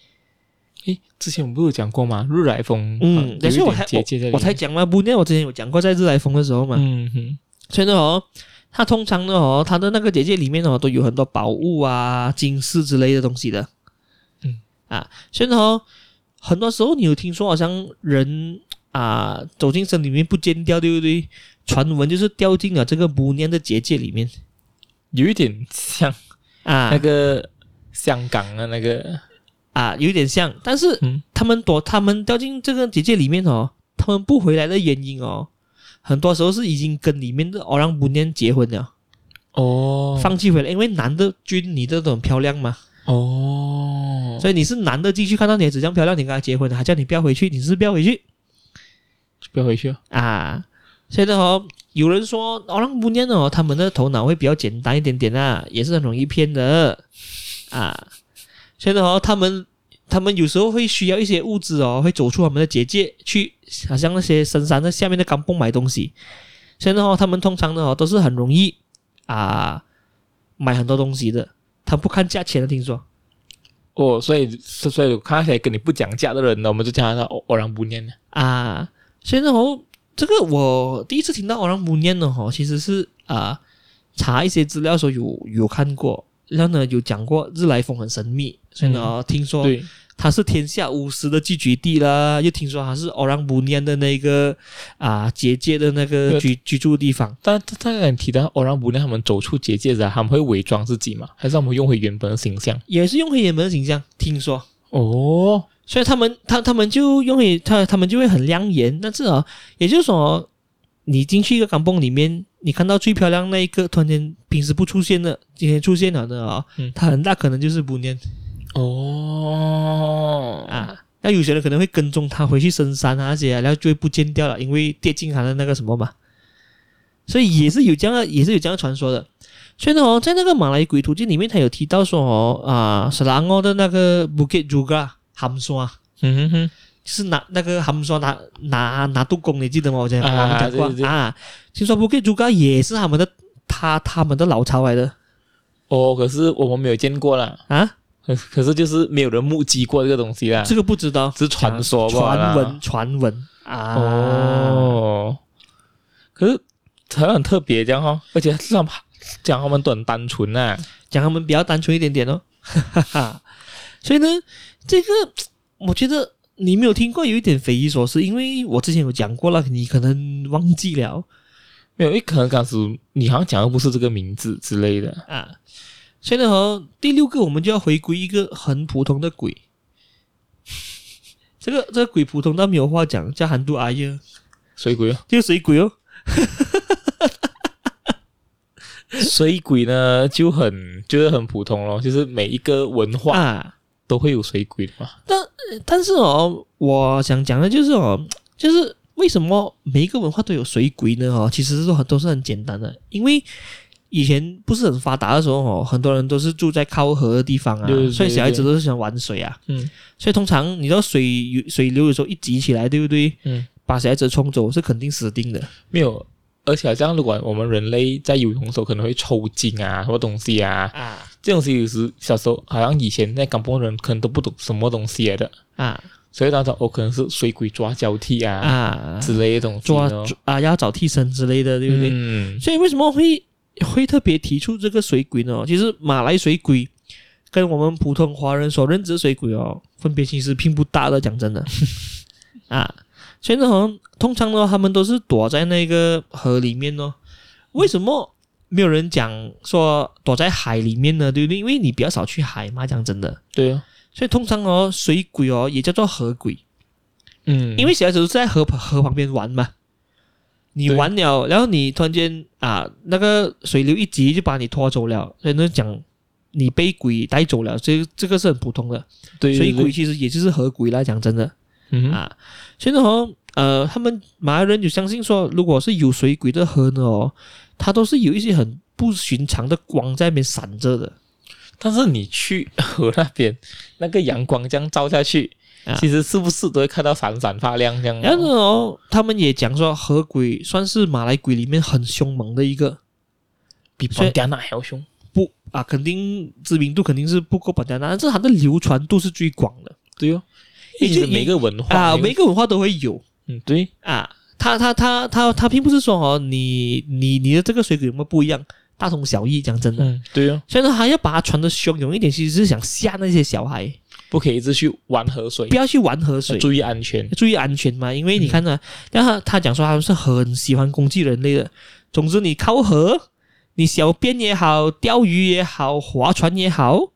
诶，之前我们不是有讲过吗？日来峰，嗯，但是我还我，我才讲嘛，不，那我之前有讲过，在日来峰的时候嘛，嗯哼，所以呢，哦。它通常呢，哦，它的那个结界里面哦，都有很多宝物啊、金饰之类的东西的。嗯啊，所以呢，哦，很多时候你有听说，好像人啊走进森林里面不见掉，对不对？传闻就是掉进了这个不念的结界里面，有一点像啊，那个香港的那个啊，有一点像。但是他们躲，他们掉进这个结界里面哦，他们不回来的原因哦。很多时候是已经跟里面的 Orang Bunian 结婚了，哦，放弃回来，因为男的君你这种漂亮嘛，哦，所以你是男的进去看到女子这样漂亮，你跟他结婚，还叫你不要回去，你是不要回去，不要回去啊！现在哦，有人说 Orang Bunian 哦，他们的头脑会比较简单一点点啊，也是很容易骗的啊。现在哦，他们。他们有时候会需要一些物资哦，会走出他们的结界去，好像那些深山的下面的甘榜买东西。所以呢，他们通常呢都是很容易啊买很多东西的，他不看价钱的，听说。哦，所以所以看起来跟你不讲价的人呢，我们就叫他 Orang Bunian 啊。所以呢，哦，这个我第一次听到 Orang Bunian 呢，哈，其实是啊查一些资料的时候有有看过。然后呢，有讲过日来峰很神秘，所以呢，嗯、听说它是天下巫师的聚集地啦。又听说它是 Orang Bunian 的那个啊结界的那个居居住的地方。但他刚才提到 Orang Bunian 他们走出结界的，他们会伪装自己吗？还是他们用回原本的形象？也是用回原本的形象。听说哦，所以他们他他们就用回他他们就会很亮眼。但是啊，也就是说，你进去一个港泵里面。你看到最漂亮那一个，突然间平时不出现的，今天出现了的啊、哦，嗯，他很大可能就是 Bunian 哦啊，那有些人可能会跟踪他回去深山啊那些，然后就会不见掉了，因为跌进他的那个什么嘛，所以也是有这样的，也是有这样的传说的。所以呢，哦，在那个马来鬼图鉴里面，他有提到说哦啊，斯兰奥的那个 Bukit Juga 寒霜，嗯哼哼。是拿那个他们说拿拿拿杜公，你记得吗？我讲、啊、我们讲过啊。听说 Bukit Juga 也是他们的他他们的老巢来的。哦，可是我们没有见过啦。啊。可可是就是没有人目击过这个东西啦。这个不知道，是传说吧？传闻传闻啊。哦。可是很很特别这样哦，而且是他们讲他们都很单纯呐、啊，讲他们比较单纯一点点哦。哈哈哈。所以呢，这个我觉得。你没有听过，有一点匪夷所思，因为我之前有讲过了，你可能忘记了。没有，因为可能当时你好像讲的不是这个名字之类的啊。所以呢，和第六个我们就要回归一个很普通的鬼。这个这个鬼普通到没有话讲，叫韩都阿耶。水鬼哦，就水鬼哦。水鬼呢就很就是很普通咯，就是每一个文化啊都会有水鬼嘛。但但是哦，我想讲的就是哦，就是为什么每一个文化都有水鬼呢？哦，其实都都是很简单的，因为以前不是很发达的时候哦，很多人都是住在靠河的地方啊，对对对对，所以小孩子都是喜欢玩水啊。嗯，所以通常你知道水水流的时候一急起来，对不对？嗯，把小孩子冲走是肯定死定的。没有。而且好像如果我们人类在游泳的时候可能会抽筋啊，什么东西啊，啊，这东西有时小时候好像以前在港波人可能都不懂什么东西来的。啊，所以当时我可能是水鬼抓交替啊啊。之类的东西抓，啊要找替身之类的，对不对？嗯，所以为什么会会特别提出这个水鬼呢？其实马来水鬼跟我们普通华人所认知的水鬼哦，分别其实并不大的，讲真的。啊。所以呢，好像通常呢，他们都是躲在那个河里面哦。为什么没有人讲说躲在海里面呢？对不对？因为你比较少去海嘛，讲真的。对啊。所以通常哦，水鬼哦也叫做河鬼。嗯。因为小孩子都是在河河旁边玩嘛。你玩了，然后你突然间啊，那个水流一急就把你拖走了，所以呢讲你被鬼带走了，这这个是很普通的。对。水鬼其实也就是河鬼啦，讲真的。嗯啊。现在哦，呃，他们马来人就相信说，如果是有水鬼的河呢，哦，它都是有一些很不寻常的光在那边闪着的。但是你去河那边，那个阳光这样照下去，啊、其实是不是都会看到闪闪发亮这样？然后哦，他们也讲说，河鬼算是马来鬼里面很凶猛的一个，比本地那还要凶。不啊，肯定知名度肯定是不够本地那，但是它的流传度是最广的。对哦。其实每个文化啊，每个文化都会有，嗯，对。啊，他他他他他并不是说哦，你你你的这个水鬼有没有不一样，大同小异，讲真的，嗯，对哦，所以说，还要把它传的汹涌一点，其实是想吓那些小孩，不可以一直去玩河水，不要去玩河水，注意安全，注意安全嘛，因为你看呢，然后他讲说他们是很喜欢攻击人类的，总之你靠河，你小便也好，钓鱼也好，划船也好。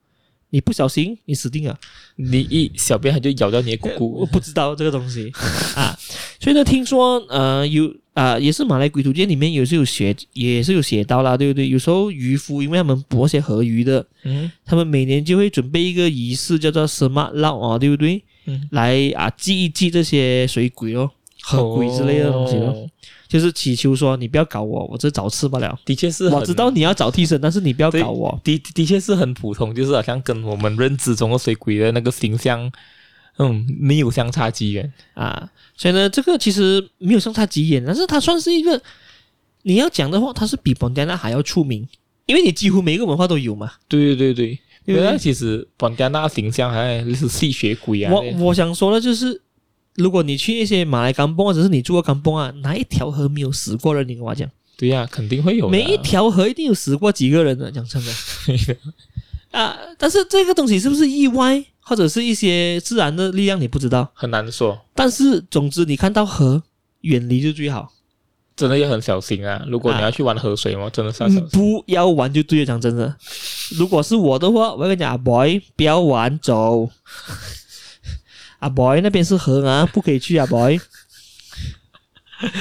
你不小心，你死定了。你一小便，它就咬到你的骨骨。我不知道这个东西 啊，所以呢，听说呃有啊、呃，也是马来鬼图鉴里面也是有写，也是有写到啦，对不对？有时候渔夫因为他们捕些河鱼的，嗯，他们每年就会准备一个仪式，叫做什么捞啊，对不对？嗯，来啊祭一祭这些水鬼哦，河鬼之类的东西咯。哦就是祈求说你不要搞我，我这找吃不了。的确是，我知道你要找替身，但是你不要搞我。的的确是很普通，就是好像跟我们认知中的水鬼的那个形象，嗯，没有相差几远啊。所以呢，这个其实没有相差几远，但是它算是一个你要讲的话，它是比本地那还要出名，因为你几乎每一个文化都有嘛。对对对对，因为其实本地那形象还是吸血鬼啊。我我想说的就是。如果你去一些马来甘榜，或者是你住过甘榜啊，哪一条河没有死过人？你跟我讲，对呀、啊，肯定会有。每一条河一定有死过几个人的，讲真的。啊，但是这个东西是不是意外，或者是一些自然的力量，你不知道，很难说。但是总之，你看到河，远离就最好。真的要很小心啊！如果你要去玩河水嘛，啊、真的是要小心。不要玩就对了，讲真的。如果是我的话，我会跟你讲啊，boy，不要玩，走。阿 boy 那边是河啊，不可以去啊，boy。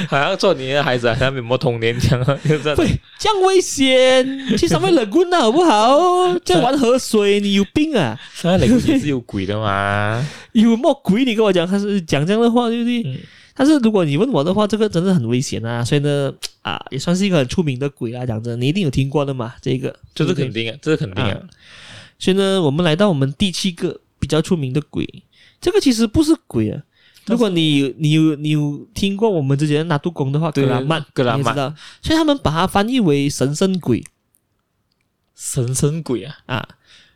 好像做你的孩子，好像没有童年这样，对，这样危险，去上面冷棍啊，好不好？在玩河水，你有病啊？上面冷棍也是有鬼的嘛？有什么鬼？你跟我讲，他是讲这样的话，对不对？嗯、但是如果你问我的话，这个真的很危险啊！所以呢，啊，也算是一个很出名的鬼啦。讲真，你一定有听过的嘛？这个这是肯定啊，这是肯定啊。所以呢，我们来到我们第七个比较出名的鬼。这个其实不是鬼啊！如果你你有你有听过我们之前的拿督公的话，格拉曼，格拉曼，你知道，所以他们把它翻译为神圣鬼，神圣鬼啊啊！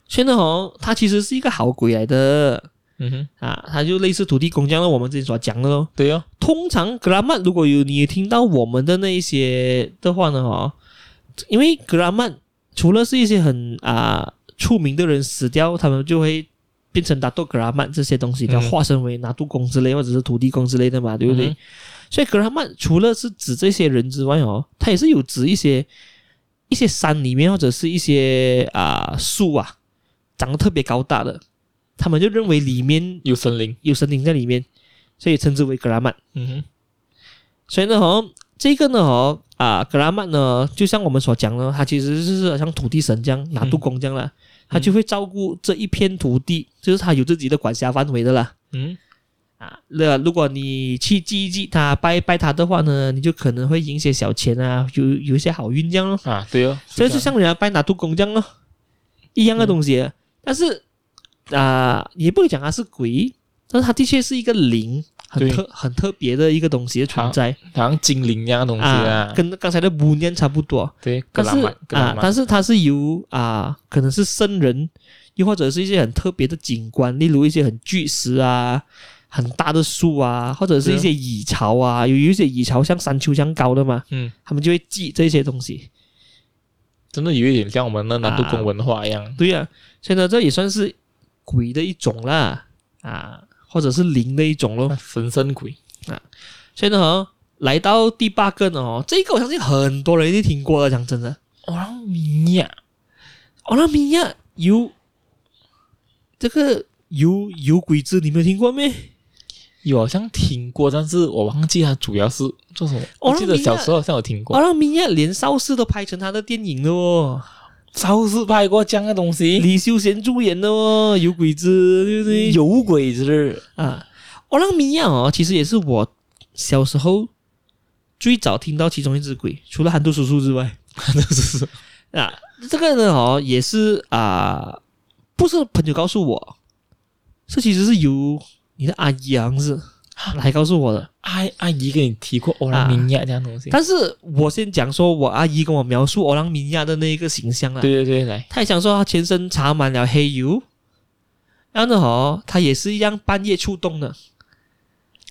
所以呢，哦，他其实是一个好鬼来的，嗯哼啊，他就类似土地公这样的，我们之前所讲的咯。对哦，通常格拉曼如果有你听到我们的那一些的话呢，哦，因为格拉曼除了是一些很啊出名的人死掉，他们就会。变成达多格拉曼这些东西，它化身为拿督公之类或者是土地公之类的嘛，对不对？嗯、所以格拉曼除了是指这些人之外哦，它也是有指一些一些山里面或者是一些啊树啊长得特别高大的，他们就认为里面有神灵，有神灵在里面，所以称之为格拉曼。嗯哼。所以呢，哦，这个呢哦啊格拉曼呢，就像我们所讲的，它其实就是像土地神这样拿督公这样啦，他、嗯、就会照顾这一片土地，就是他有自己的管辖范围的啦。嗯。啊，那如果你去祭一祭他拜一拜他的话呢，你就可能会赢些小钱啊，有有一些好运这样咯。啊，对哦，这就像人家拜拿督公这样咯，一样的东西。嗯、但是啊，也不会讲他是鬼，但是他的确是一个灵，很特很特别的一个东西的存在，好像精灵一样的东西啊，啊跟刚才的巫念差不多。对，但是啊，但是它是由啊，可能是圣人，又或者是一些很特别的景观，例如一些很巨石啊。很大的树啊，或者是一些蚁巢啊，有一些蚁巢像山丘这样高的嘛，嗯，他们就会记这些东西，真的有一点像我们的拿督公文化一样。啊对呀、啊，所以呢，这也算是鬼的一种啦，啊，或者是灵的一种咯，神圣鬼啊。所以呢，来到第八个呢，哦，这个我相信很多人一定听过了，讲真的，欧拉米亚，欧拉米亚有这个有有鬼子，你没有听过没？有好像听过，但是我忘记他主要是做什么。我记得小时候好像有听过。欧拉米亚连邵氏都拍成他的电影了哦，邵氏拍过这样的东西，李修贤主演的哦，有鬼子对不对？有鬼子啊！欧朗米亚哦，其实也是我小时候最早听到其中一只鬼，除了韩都叔叔之外，韩都叔叔 啊，这个呢哦也是啊，不是朋友告诉我，这其实是由。你的阿姨好像是来告诉我的，阿阿姨跟你提过欧朗米亚这样东西，但是我先讲说我阿姨跟我描述欧朗米亚的那一个形象啊，对对对，来，她也想说她全身插满了黑油，然后呢哦，她也是一样半夜出动的，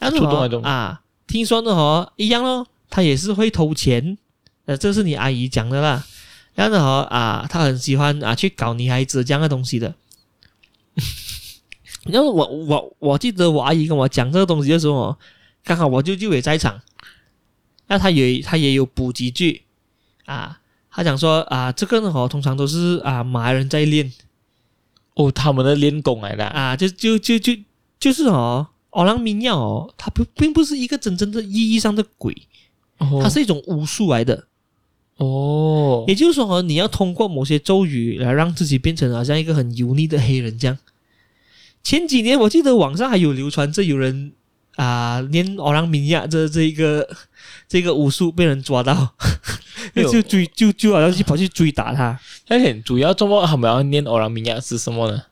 然后啊，听说呢哦一样咯，她也是会偷钱，呃，这是你阿姨讲的啦，然后呢哦啊，她很喜欢啊去搞女孩子这样的东西的。然后我我我记得我阿姨跟我讲这个东西的时候，刚好我舅舅也在场，那他也他也有补几句啊，他讲说啊，这个呢哦，通常都是啊马来人在练。哦，他们的练功来的啊，就就就就就是哦，欧朗米亚哦，它不并不是一个真正的意义上的鬼，哦，它是一种巫术来的。哦，也就是说哦，你要通过某些咒语来让自己变成好像一个很油腻的黑人这样。前几年我记得网上还有流传着有人啊念欧朗米亚这这一个这个武术被人抓到，就追就就好像去跑去追打他。而且主要做么他们要念奥朗米亚是什么呢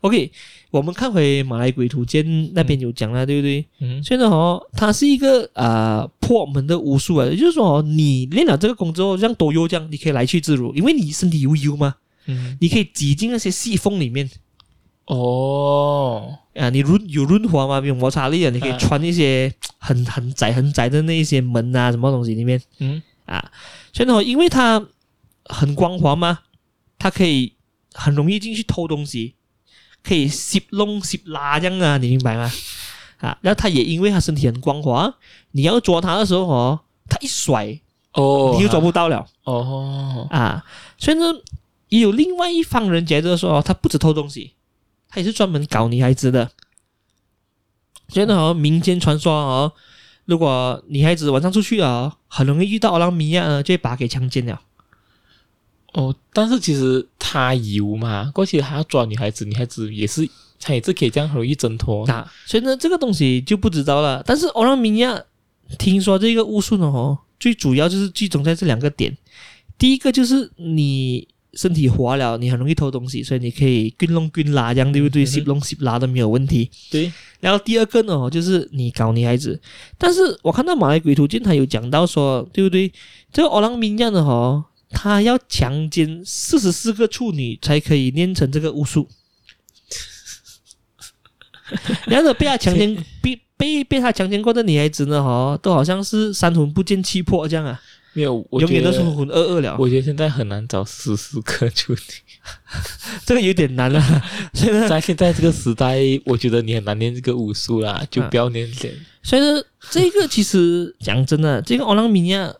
？OK，我们看回马来鬼图鉴那边有讲了，对不对？嗯，所以呢哦，它是一个啊破门的武术啊，也就是说哦，你练了这个功之后，像多优这样，你可以来去自如，因为你身体有油嘛，嗯，你可以挤进那些细缝里面。哦，啊，你润有润滑吗？有摩擦力啊，你可以穿一些很很窄很窄的那一些门啊，什么东西里面，嗯啊，所以呢，因为它很光滑嘛，它可以很容易进去偷东西，可以吸弄吸拉这样啊，你明白吗？啊，然后它也因为它身体很光滑，你要抓它的时候哦，它一甩哦，你就抓不到了哦啊，所以呢，也有另外一方人觉得说，它不止偷东西。他也是专门搞女孩子的，所以呢，哦，民间传说哦，如果女孩子晚上出去啊，很容易遇到欧拉米亚呢，就会把他给强奸了。哦，但是其实他有嘛，过去他要抓女孩子，女孩子也是，他也是可以这样很容易挣脱。啊，所以呢，这个东西就不知道了。但是欧拉米亚听说这个巫术呢，哦，最主要就是集中在这两个点，第一个就是你。身体滑了，你很容易偷东西，所以你可以滚弄滚拉这样，对不对？吸弄吸拉都没有问题。对。然后第二个呢，就是你搞女孩子，但是我看到马来鬼图鉴他有讲到说，对不对？这个欧朗米亚呢，哈，他要强奸四十四个处女才可以练成这个巫术。然后被他强奸，被被被他强奸过的女孩子呢，哈，都好像是三魂不见七魄这样啊。没有，我永远都是浑浑噩噩了。我觉得现在很难找四十个处女，这个有点难了。现 在在现在这个时代，我觉得你很难练这个武术啦，就不要练这。所以说，这个其实讲真的，这个奥朗米亚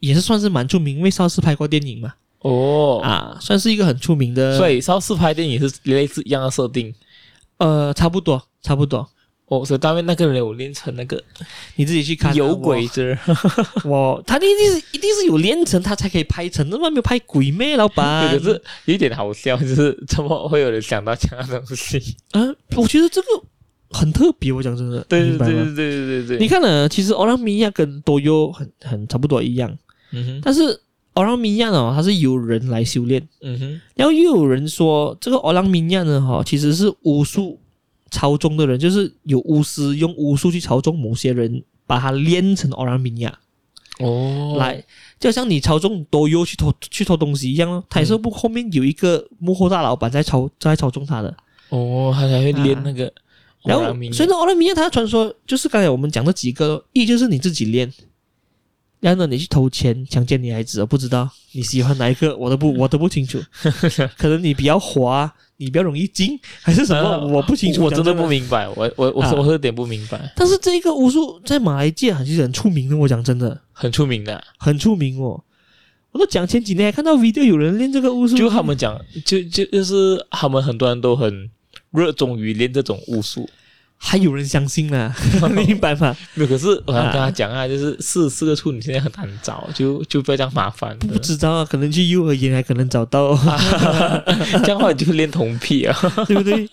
也是算是蛮出名，因为邵氏拍过电影嘛。哦，啊，算是一个很出名的。所以邵氏拍电影是类似一样的设定。呃，差不多，差不多。哦，所以当面那个人有练成那个，你自己去看、啊。有鬼子，哇他一定是一定是有练成，他才可以拍成，那么没有拍鬼咩？老板，可是有一点好笑，就是怎么会有人想到这样的东西？啊，我觉得这个很特别。我讲真的，对对对对对对对。你看呢？其实欧拉米亚跟多优很很差不多一样，嗯哼。但是欧朗米亚呢，它是由人来修炼，嗯哼。然后又有人说，这个欧朗米亚呢，哈，其实是巫术。操纵的人就是有巫师用巫术去操纵某些人，把他炼成奥拉米亚哦，来就像你操纵多优去偷去偷东西一样哦。他也是不后面有一个幕后大老板在操在操纵他的哦，他才会练那个、啊。然后所以呢，奥拉米亚他的传说就是刚才我们讲的几个，一就是你自己练，然后呢你去偷钱强奸女孩子，我不知道你喜欢哪一个，我都不我都不清楚，可能你比较滑。你比较容易进还是什么？啊、我不清楚，我真的不明白。我我我我有点不明白。但是这个巫术在马来界还是很出名的。我讲真的，很出名的，很出名哦。我都讲前几年还看到 video 有人练这个巫术，就他们讲，就就就是他们很多人都很热衷于练这种巫术。还有人相信呢，明白吗？没有，可是我想跟他讲啊，就是四四个处女现在很难找，就就不要这样麻烦。不知道啊，可能去幼儿园还可能找到，这样的话你就练铜癖啊，对不对？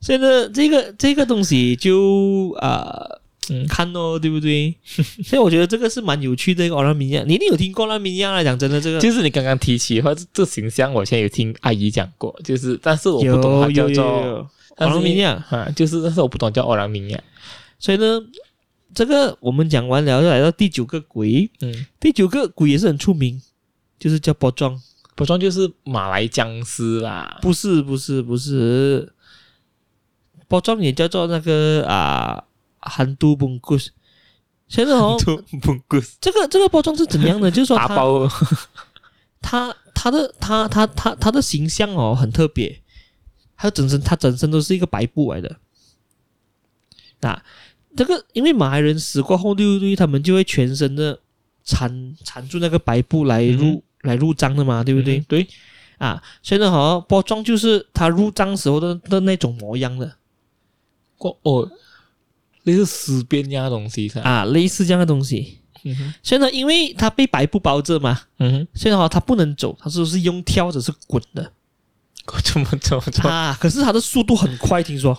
所以呢，这个这个东西就啊，呃嗯、看哦，对不对？所以我觉得这个是蛮有趣的一个奥拉米亚，你一定有听过奥拉米亚来讲真的这个，就是你刚刚提起的话，这形象我现在有听阿姨讲过，就是但是我不懂它叫做。奥朗米亚哈，就是，但是我不懂叫奥朗米亚，所以呢，这个我们讲完了，就来到第九个鬼。嗯，第九个鬼也是很出名，就是叫包装，包装就是马来僵尸啦？不是，不是，不是。包装也叫做那个啊，韩都本故事。现在哦，这个这个包装是怎样的？就是说 他，他他的他他他他的形象哦，很特别。他整身，他整身都是一个白布来的。啊，这个因为马来人死过后，对不对？他们就会全身的缠缠住那个白布来入、嗯、来入葬的嘛，对不对？嗯、对。啊，现在好像包装就是他入葬时候的的那种模样的。哦，类似尸边这样的东西是？啊，类似这样的东西。现在因为他被白布包着嘛，嗯哼。现在好，他不能走，他说是用跳着是滚的。怎么怎么怎啊？可是他的速度很快，听说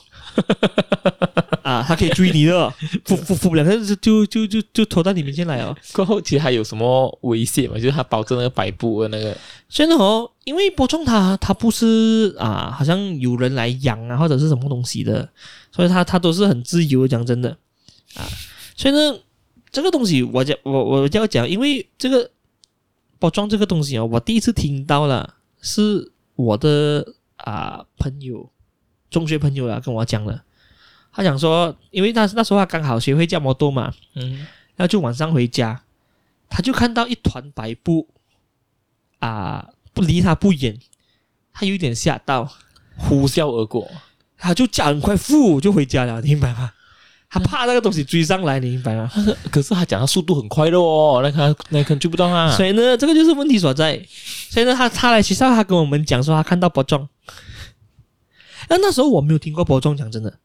啊，他可以追你的，扶扶扶不了，他就就就就就拖到你面前来哦。过后其实还有什么危险嘛？就是他保证那个摆布的那个。现在哦，因为包装它它不是啊，好像有人来养啊，或者是什么东西的，所以它它都是很自由。讲真的啊，所以呢，这个东西我讲我我就要讲，因为这个包装这个东西哦，我第一次听到了是。我的啊朋友，中学朋友啊跟我讲了，他讲说，因为那那时候他刚好学会驾摩托嘛，嗯，然后就晚上回家，他就看到一团白布，啊，不离他不远，他有点吓到，呼啸而过，他就赶快呼就回家了，你明白吗？他怕那个东西追上来，你明白吗？可是他讲他速度很快的哦，那他那可能追不到啊。所以呢，这个就是问题所在。所以呢，他他来学校，他跟我们讲说他看到包装。那那时候我没有听过包装，讲真的。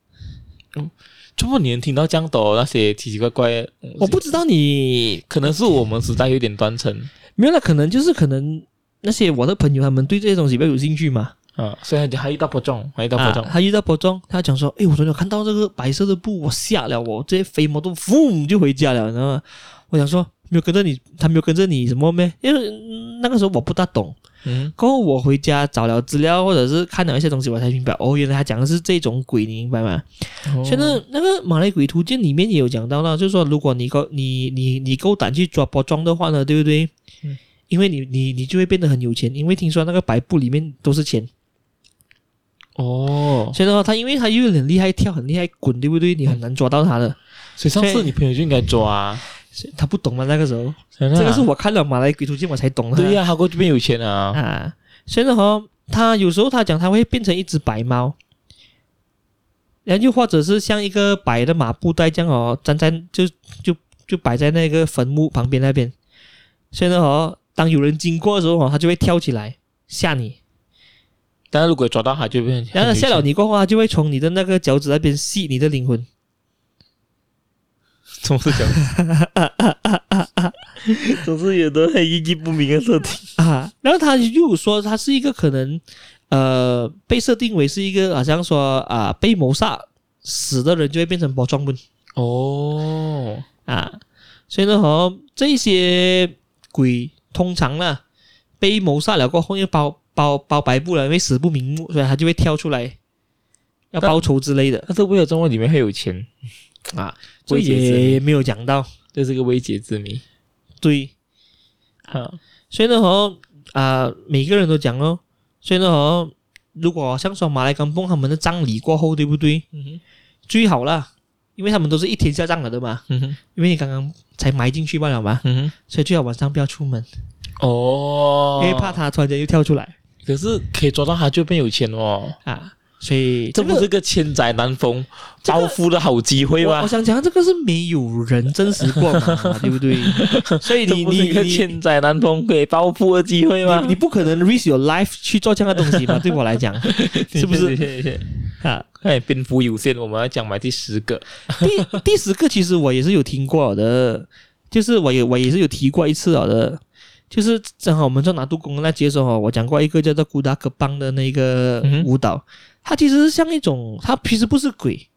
嗯，这么年听到这样多那些奇奇怪怪，我不知道你可能是我们时代有点断层，没有了，可能就是可能那些我的朋友他们对这些东西比较有兴趣嘛。啊，所以还遇到波庄，还遇到波庄，他遇到波庄，他讲说：“哎，我昨天看到这个白色的布，我吓了我，这些飞毛都呼就回家了。”然后我想说，没有跟着你，他没有跟着你什么咩？因为那个时候我不大懂。嗯，过后我回家找了资料，或者是看了一些东西，我才明白，哦，原来他讲的是这种鬼，你明白吗？哦、现在那个马来鬼图鉴里面也有讲到了，就是说，如果你够你你你够胆去抓包装的话呢，对不对？嗯，因为你你你就会变得很有钱，因为听说那个白布里面都是钱。哦，所以的话，他因为他又很厉害跳，很厉害滚，对不对？你很难抓到他的。所以上次你朋友就应该抓啊，他不懂吗，那个时候，这个是我看了马来鬼图鉴我才懂的。对呀，他过这边有钱了啊。啊，所以的话，他有时候他讲他会变成一只白猫，然后又或者是像一个白的马布袋这样哦，站在就就就摆在那个坟墓旁边那边。所以的话，当有人经过的时候，他就会跳起来吓你。但是如果抓到他，就变。然后下了你过后，他就会从你的那个脚趾那边吸你的灵魂。总是这样，总是有的很意义不明的设定啊。然后他又说，他是一个可能呃被设定为是一个好像说啊、呃、被谋杀死的人就会变成 pocong 哦啊，所以呢，和这些鬼通常呢被谋杀了过后又包包包白布了，因为死不瞑目，所以他就会跳出来要报仇之类的。但是为了中国里面会有钱啊。所以也没有讲到，这是个未解之谜。对，啊，所以呢，和啊，每个人都讲哦，所以呢，和，如果像说马来甘榜他们的葬礼过后，对不对？嗯哼，最好啦，因为他们都是一天下葬了的嘛。嗯哼，因为你刚刚才埋进去罢了嘛。嗯哼，所以最好晚上不要出门。哦，因为怕他突然间又跳出来。可是可以抓到他就变有钱哦。啊。所以这不是个千载难逢暴富的好机会吗？我，我想讲，这个是没有人真实过嘛，对不对？所以你你个千载难逢可以暴富的机会吗？你，你不可能 risk your life 去做这样的东西吧？对我来讲，是不是？啊，哎，篇幅有限，我们要讲埋第十个。第第十个其实我也是有听过的，就是我也我也是有提过一次了的，就是正好我们在拿杜公那节的时候，我讲过一个叫做古达克邦的那个舞蹈。嗯它其实是像一种，它其实不是鬼，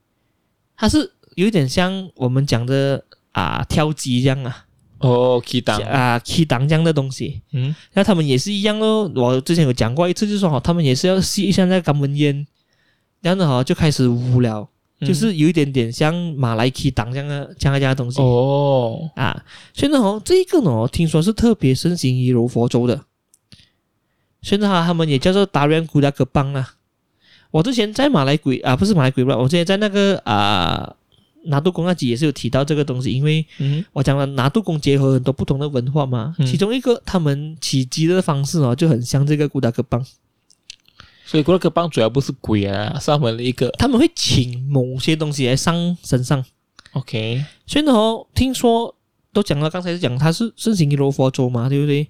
它是有一点像我们讲的啊跳机这样啊，哦，key 档啊 key 档这样的东西，嗯，那他们也是一样哦。我之前有讲过一次，就是说哈，他们也是要吸一下那个甘烟，这样的哈就开始无聊，嗯、就是有一点点像马来 key 档这样的这样的东西哦啊。所以呢，哦，这一个呢，听说是特别盛行于柔佛州的，所以呢，他们也叫做达瑞安古达格邦啊。我之前在马来鬼啊，不是马来鬼吧？我之前在那个啊拿督公那集也是有提到这个东西，因为我讲了拿督公结合很多不同的文化嘛，嗯、其中一个他们起乩的方式哦就很像这个古达克邦，所以古达克邦主要不是鬼啊，是他们的一个他们会请某些东西来上身上，OK，所以呢，听说都讲了，刚才是讲他是盛行于罗佛州嘛，对不对？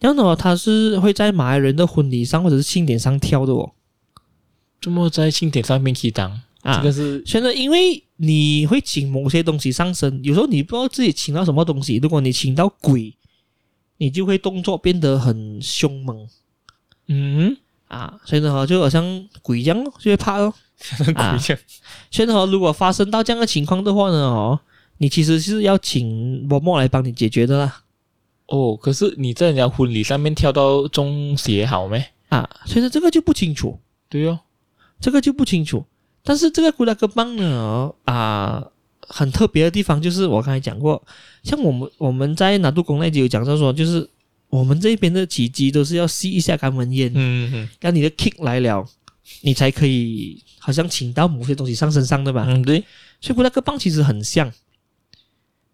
然后呢，他是会在马来人的婚礼上或者是庆典上跳的哦。这么在庆典上面去当啊？这个是现在，因为你会请某些东西上身，有时候你不知道自己请到什么东西。如果你请到鬼，你就会动作变得很凶猛。嗯啊，所以呢，就好像鬼一样就会怕哦。鬼一样。所以呢，如果发生到这样的情况的话呢，哦，你其实是要请嬷嬷来帮你解决的啦。哦，可是你在人家婚礼上面跳到中邪好没？啊，所以说，这个就不清楚。对哦。这个就不清楚，但是这个古拉格邦呢，啊、呃，很特别的地方就是我刚才讲过，像我们我们在拿督宫那集有讲到说，就是我们这边的起乩都是要吸一下甘文烟，嗯嗯，让你的 kick 来了，你才可以好像请到某些东西上身上的吧？嗯，对，所以古达格邦其实很像，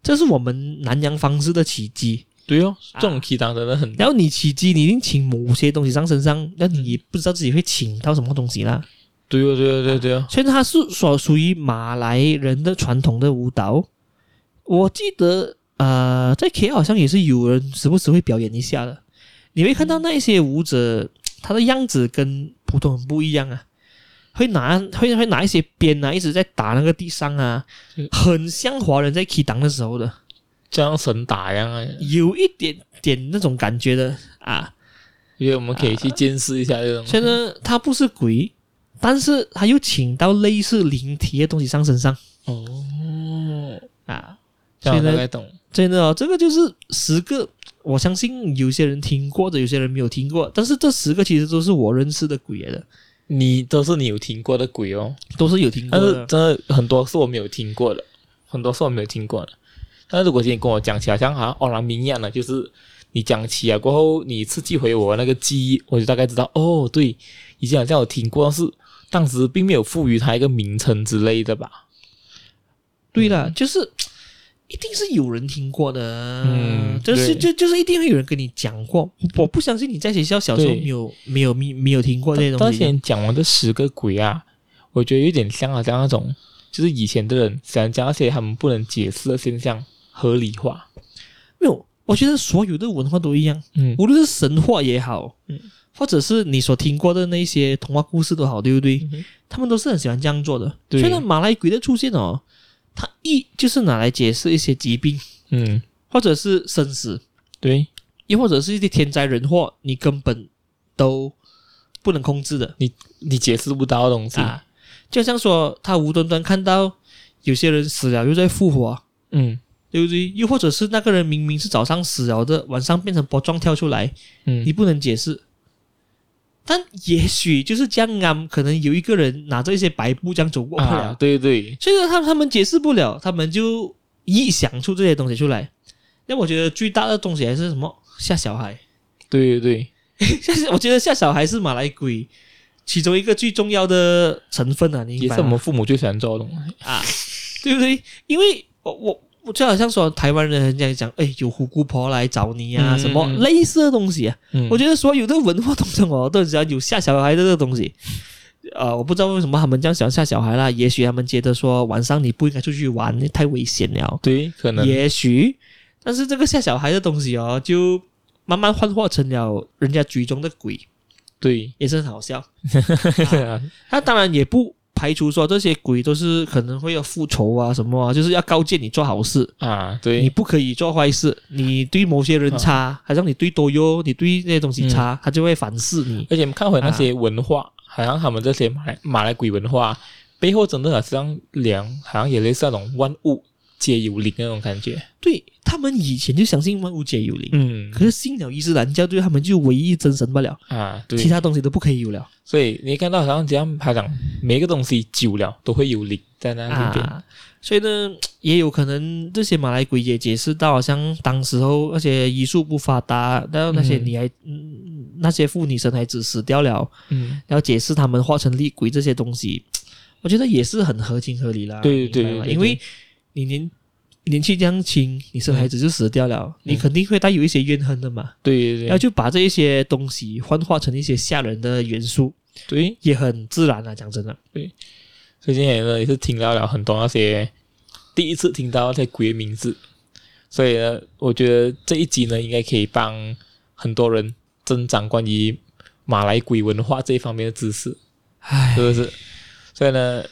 这是我们南洋方式的起乩。对哦，这种起档真的很、啊，然后你起乩，你一定请某些东西上身上，那你也不知道自己会请到什么东西啦。对哦，对哦，对对哦，所以它是所属于马来人的传统的舞蹈。我记得，呃，在 KL 好像也是有人时不时会表演一下的。你会看到那一些舞者，他的样子跟普通人不一样啊，会拿会会拿一些鞭啊，一直在打那个地上啊，很像华人在 K 档的时候的，像神打一样啊，有一点点那种感觉的啊。因为我们可以去见识一下这种。所以呢，他不是鬼。但是他又请到类似灵体的东西上身上哦啊，所以呢，真的哦，这个就是十个，我相信有些人听过的，有些人没有听过。但是这十个其实都是我认识的鬼来的，你都是你有听过的鬼哦，都是有听过的。但是真的很多是我没有听过的，很多是我没有听过的。但是如果今天跟我讲起来，像好像欧阳明一样的，就是你讲起来过后，你刺激回我那个记忆，我就大概知道哦，对，以前好像有听过，但是。当时并没有赋予它一个名称之类的吧？对了，嗯、就是一定是有人听过的，嗯，就是就就是一定会有人跟你讲过。我不相信你在学校小时候没有没有没没有听过这些东西。当前讲完这十个鬼啊，我觉得有点像好像那种，就是以前的人想将那些他们不能解释的现象合理化。没有，我觉得所有的文化都一样，嗯，无论是神话也好，嗯。或者是你所听过的那些童话故事都好，对不对？嗯、他们都是很喜欢这样做的。对所以呢，马来鬼的出现哦，它一就是拿来解释一些疾病，嗯，或者是生死，对，又或者是一些天灾人祸，你根本都不能控制的，你你解释不到的东西。啊，就像说他无端端看到有些人死了又在复活，嗯，对不对？又或者是那个人明明是早上死了的，晚上变成波状跳出来，嗯，你不能解释。但也许就是这样啊，可能有一个人拿着一些白布这样走过不了，啊、对对，所以说他他们解释不了，他们就臆想出这些东西出来。那我觉得最大的东西还是什么吓小孩，对对对，我觉得吓小孩是马来鬼其中一个最重要的成分啊？也是我们父母最喜欢做的东西啊，对不对？因为我我。我就好像说台湾人这样讲，哎，有虎姑婆来找你啊，嗯、什么类似的东西啊。嗯、我觉得所有的文化当中哦，都只要有吓小孩的这个东西。呃，我不知道为什么他们这样喜欢吓小孩啦。也许他们觉得说晚上你不应该出去玩，太危险了。对，可能。也许，但是这个吓小孩的东西哦，就慢慢幻化成了人家嘴中的鬼。对，也是很好笑。啊、他当然也不。排除说这些鬼都是可能会要复仇啊什么啊，就是要告诫你做好事啊，对，你不可以做坏事。你对某些人差，啊、好像你对多优，你对那些东西差，嗯、他就会反噬你。而且我们看回那些文化，啊、好像他们这些马来马来鬼文化背后真的好像两，好像也类似那种万物皆有灵那种感觉。对，他们以前就相信万物皆有灵，嗯，可是信了伊斯兰教，对他们就唯一真神不了啊，对，其他东西都不可以有了。所以你看到好像这样，他讲每个东西久了都会有灵在那里边，啊，所以呢，也有可能这些马来鬼也解释到，好像当时候那些医术不发达，然后那些女孩，嗯，那些妇女生孩子死掉了，嗯，然后解释他们化成厉鬼这些东西，我觉得也是很合情合理啦。对对对，因为你年年纪这样轻，你生孩子就死掉了，嗯，你肯定会带有一些怨恨的嘛。对对对，然后就把这一些东西幻化成一些吓人的元素。对，也很自然啊，讲真的。对，所以今天呢也是听到了很多那些第一次听到那些鬼的名字，所以呢，我觉得这一集呢应该可以帮很多人增长关于马来鬼文化这一方面的知识，唉，是不是？所以呢，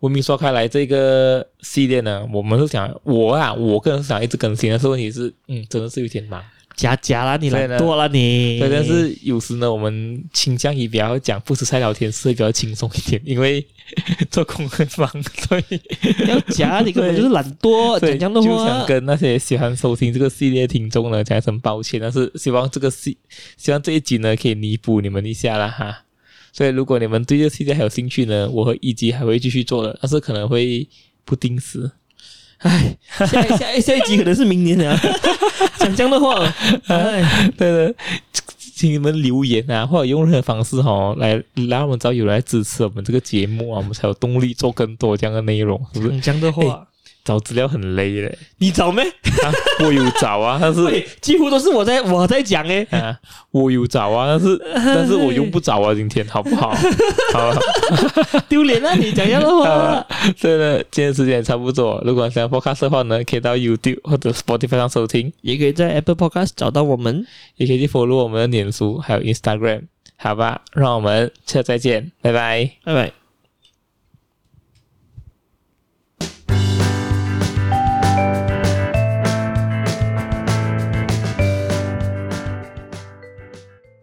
文明说开来这个系列呢，我们是想我啊，我个人是想一直更新但，是问题是，嗯，真的是有点忙。假假啦，你懒惰啦你。对，但是有时呢，我们倾向于比较讲不吃菜聊天，是会比较轻松一点，因为 做工很忙，所以要假你根本就是懒惰。讲这样的话，就想跟那些喜欢收听这个系列听众呢讲一声抱歉，但是希望这个系，希望这一集呢可以弥补你们一下啦哈。所以如果你们对这个系列还有兴趣呢，我和一集还会继续做的，但是可能会不定时。唉，下下 下一集可能是明年啊。讲这样的话，哎，对的，请你们留言啊，或者用任何方式哦，来让我们知道有人来支持我们这个节目啊，我们才有动力做更多这样的内容，是不是？讲这样的话。找资料很累嘞，你找没？啊，我有找啊，但是几乎都是我在我在讲诶。啊，我有找啊，但是但是我用不着啊，今天好不好？好，丢脸啊！你讲这样 的话。对了，今天时间也差不多，如果想要 Podcast 的话呢，可以到 YouTube 或者 Spotify 上收听，也可以在 Apple Podcast 找到我们，也可以去 follow 我们的脸书还有 Instagram，好吧？让我们下次再见，拜拜，拜拜。